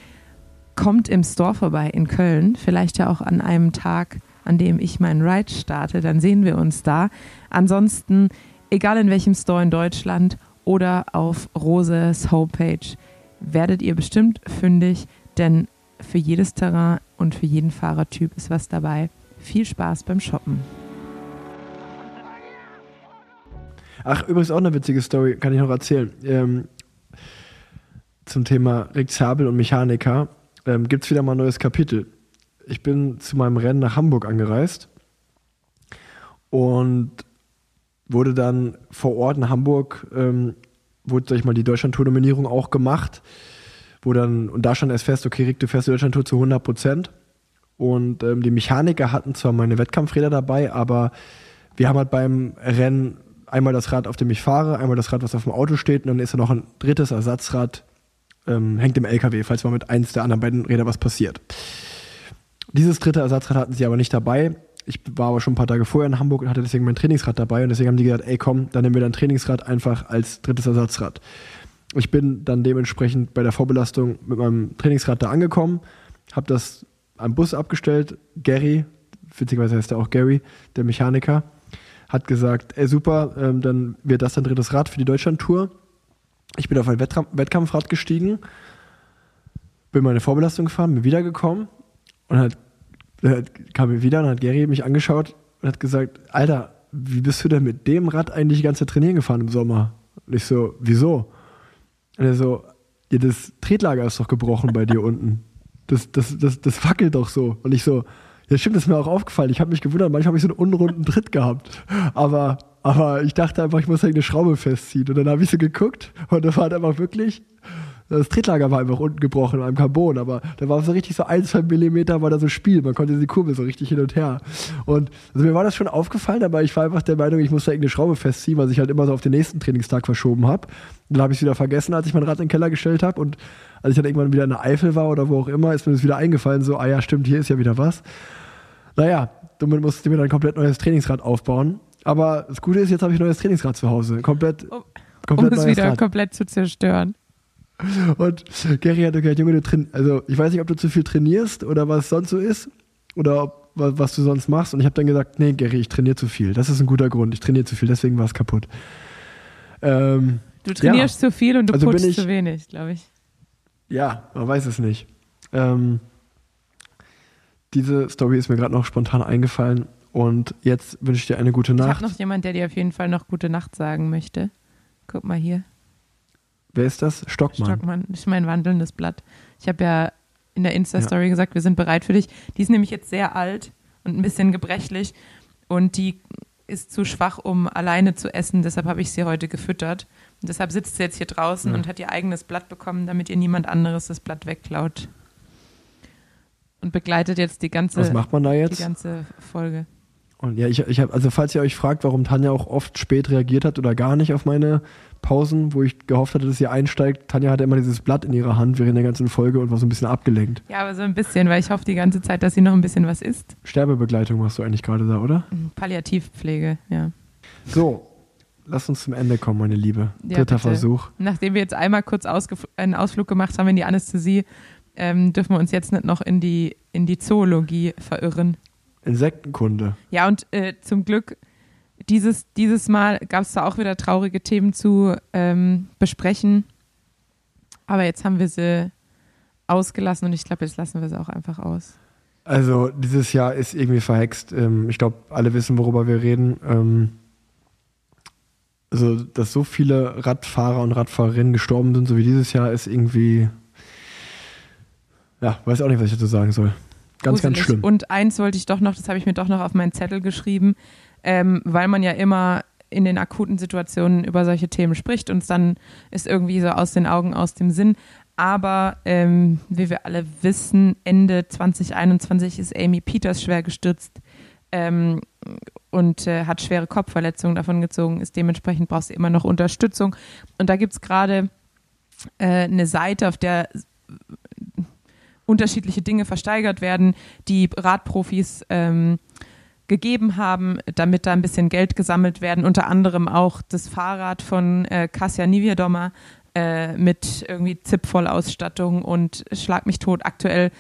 Kommt im Store vorbei in Köln, vielleicht ja auch an einem Tag, an dem ich meinen Ride starte, dann sehen wir uns da. Ansonsten, egal in welchem Store in Deutschland oder auf Roses Homepage, werdet ihr bestimmt fündig, denn für jedes Terrain und für jeden Fahrertyp ist was dabei. Viel Spaß beim Shoppen. Ach, übrigens auch eine witzige Story, kann ich noch erzählen. Ähm, zum Thema Rexabel und Mechaniker ähm, gibt es wieder mal ein neues Kapitel. Ich bin zu meinem Rennen nach Hamburg angereist und wurde dann vor Ort in Hamburg, ähm, wurde, sag ich mal, die Deutschland-Tour-Nominierung auch gemacht. Wo dann, und da stand erst fest, okay, Rick, du fährst die Deutschland-Tour zu 100 Prozent. Und ähm, die Mechaniker hatten zwar meine Wettkampfräder dabei, aber wir haben halt beim Rennen einmal das Rad, auf dem ich fahre, einmal das Rad, was auf dem Auto steht, und dann ist da noch ein drittes Ersatzrad, ähm, hängt im LKW, falls mal mit eins der anderen beiden Räder was passiert. Dieses dritte Ersatzrad hatten sie aber nicht dabei. Ich war aber schon ein paar Tage vorher in Hamburg und hatte deswegen mein Trainingsrad dabei und deswegen haben die gesagt, ey komm, dann nehmen wir dein Trainingsrad einfach als drittes Ersatzrad. Ich bin dann dementsprechend bei der Vorbelastung mit meinem Trainingsrad da angekommen, habe das am Bus abgestellt. Gary, witzigerweise heißt er auch Gary, der Mechaniker, hat gesagt, ey super, ähm, dann wird das dein drittes Rad für die Deutschlandtour. Ich bin auf ein Wettkampfrad gestiegen, bin meine Vorbelastung gefahren, bin wiedergekommen und hat, äh, kam mir wieder und hat Gary mich angeschaut und hat gesagt, Alter, wie bist du denn mit dem Rad eigentlich die ganze Zeit trainieren gefahren im Sommer? Und ich so, wieso? Und er so, ja, das Tretlager ist doch gebrochen bei dir <laughs> unten. Das, das, das, das wackelt doch so. Und ich so, ja stimmt, das ist mir auch aufgefallen. Ich habe mich gewundert, manchmal habe ich so einen unrunden Tritt gehabt. Aber, aber ich dachte einfach, ich muss halt eine Schraube festziehen. Und dann habe ich so geguckt und da war halt einfach wirklich, das Tretlager war einfach unten gebrochen am Carbon, aber da war so richtig so ein, zwei Millimeter war da so Spiel. Man konnte die Kurbel so richtig hin und her. Und also mir war das schon aufgefallen, aber ich war einfach der Meinung, ich muss da irgendeine Schraube festziehen, was ich halt immer so auf den nächsten Trainingstag verschoben habe. Dann habe ich es wieder vergessen, als ich mein Rad in den Keller gestellt habe. Und als ich dann irgendwann wieder in der Eifel war oder wo auch immer, ist mir das wieder eingefallen, so, ah ja, stimmt, hier ist ja wieder was. Naja, damit musste ich mir dann ein komplett neues Trainingsrad aufbauen. Aber das Gute ist, jetzt habe ich ein neues Trainingsrad zu Hause. Komplett, Um, um komplett es neues wieder Rad. komplett zu zerstören. Und Gary hat gesagt, Junge, du train also ich weiß nicht, ob du zu viel trainierst oder was sonst so ist oder ob, wa- was du sonst machst. Und ich habe dann gesagt, nee, Gary, ich trainiere zu viel. Das ist ein guter Grund. Ich trainiere zu viel, deswegen war es kaputt. Ähm, Du trainierst zu viel und du Also putzt ich- zu wenig, glaube ich. ja, man weiß es nicht. Ähm, diese Story ist mir gerade noch spontan eingefallen. Und jetzt wünsche ich dir eine gute Ich Nacht. habe noch jemand, der dir auf jeden Fall noch gute Nacht sagen möchte. Guck mal hier. Wer ist das? Stockmann. Stockmann, das ist mein wandelndes Blatt. Ich habe ja in der Insta-Story gesagt, wir sind bereit für dich. Die ist nämlich jetzt sehr alt und ein bisschen gebrechlich und die ist zu schwach, um alleine zu essen. Deshalb habe ich sie heute gefüttert. Und deshalb sitzt sie jetzt hier draußen Ja. und hat ihr eigenes Blatt bekommen, damit ihr niemand anderes das Blatt wegklaut. Und begleitet jetzt die ganze, Was macht man da die jetzt? ganze Folge. Und ja, ich, ich habe, also falls ihr euch fragt, warum Tanja auch oft spät reagiert hat oder gar nicht auf meine Pausen, wo ich gehofft hatte, dass sie einsteigt, Tanja hatte immer dieses Blatt in ihrer Hand während der ganzen Folge und war so ein bisschen abgelenkt. Ja, aber so ein bisschen, weil ich hoffe die ganze Zeit, dass sie noch ein bisschen was isst. Sterbebegleitung machst du eigentlich gerade da, oder? Palliativpflege, ja. So, lass uns zum Ende kommen, meine Liebe. Ja, Dritter bitte. Versuch. Nachdem wir jetzt einmal kurz einen Ausflug gemacht haben in die Anästhesie, ähm, dürfen wir uns jetzt nicht noch in die, in die Zoologie verirren. Insektenkunde. Ja, und äh, zum Glück, dieses, dieses Mal gab es da auch wieder traurige Themen zu ähm, besprechen. Aber jetzt haben wir sie ausgelassen und ich glaube, jetzt lassen wir sie auch einfach aus. Also dieses Jahr ist irgendwie verhext. Ähm, ich glaube, alle wissen, worüber wir reden. Ähm, also, dass so viele Radfahrer und Radfahrerinnen gestorben sind, so wie dieses Jahr, ist irgendwie. Ja, weiß auch nicht, was ich dazu sagen soll. Ganz, ganz Gruselig. schlimm. Und eins wollte ich doch noch, das habe ich mir doch noch auf meinen Zettel geschrieben, ähm, weil man ja immer in den akuten Situationen über solche Themen spricht und dann ist irgendwie so aus den Augen, aus dem Sinn. Aber ähm, wie wir alle wissen, Ende 2021 ist Amy Peters schwer gestürzt ähm, und äh, hat schwere Kopfverletzungen davon gezogen, ist dementsprechend braucht sie immer noch Unterstützung. Und da gibt es gerade äh, eine Seite, auf der unterschiedliche Dinge versteigert werden, die Radprofis ähm, gegeben haben, damit da ein bisschen Geld gesammelt werden. Unter anderem auch das Fahrrad von äh, Kasia Niewiadommer äh, mit irgendwie ZIP-Vollausstattung und Schlag mich tot. Aktuell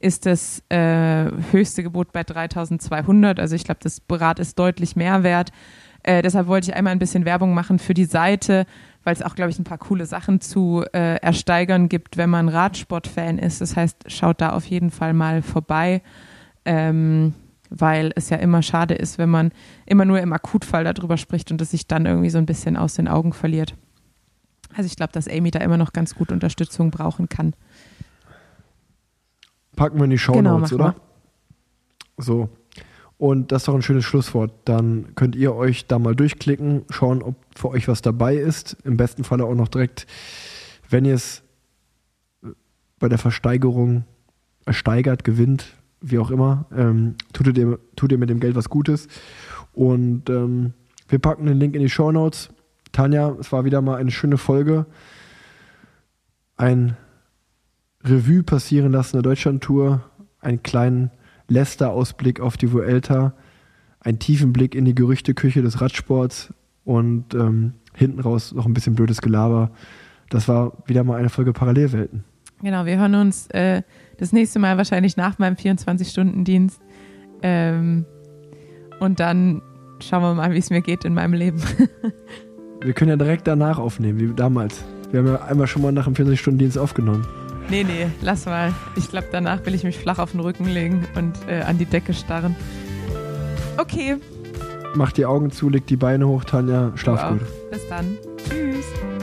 ist das äh, höchste Gebot bei 3200. Also ich glaube, das Rad ist deutlich mehr wert. Äh, deshalb wollte ich einmal ein bisschen Werbung machen für die Seite, weil es auch, glaube ich, ein paar coole Sachen zu äh, ersteigern gibt, wenn man Radsport-Fan ist. Das heißt, schaut da auf jeden Fall mal vorbei, ähm, weil es ja immer schade ist, wenn man immer nur im Akutfall darüber spricht und es sich dann irgendwie so ein bisschen aus den Augen verliert. Also ich glaube, dass Amy da immer noch ganz gut Unterstützung brauchen kann. Packen wir in die Show Genau, Notes, oder? mal. So. Und das ist doch ein schönes Schlusswort. Dann könnt ihr euch da mal durchklicken, schauen, ob für euch was dabei ist. Im besten Falle auch noch direkt, wenn ihr es bei der Versteigerung ersteigert, gewinnt, wie auch immer, ähm, tut, ihr, tut ihr mit dem Geld was Gutes. Und ähm, wir packen den Link in die Show Notes. Tanja, es war wieder mal eine schöne Folge. Ein Revue passieren lassen der Deutschlandtour, einen kleinen Leicester-Ausblick auf die Vuelta, einen tiefen Blick in die Gerüchteküche des Radsports und ähm, hinten raus noch ein bisschen blödes Gelaber. Das war wieder mal eine Folge Parallelwelten. Genau, wir hören uns äh, das nächste Mal wahrscheinlich nach meinem 24-Stunden-Dienst. Ähm, und dann schauen wir mal, wie es mir geht in meinem Leben. <laughs> Wir können ja direkt danach aufnehmen, wie damals. Wir haben ja einmal schon mal nach dem 40-Stunden-Dienst aufgenommen. nee, nee, lass mal. Ich glaube, danach will ich mich flach auf den Rücken legen und äh, an die Decke starren. Okay, Macht die Augen zu, legt die Beine hoch, Tanja, schlaf Wow. gut. bis dann.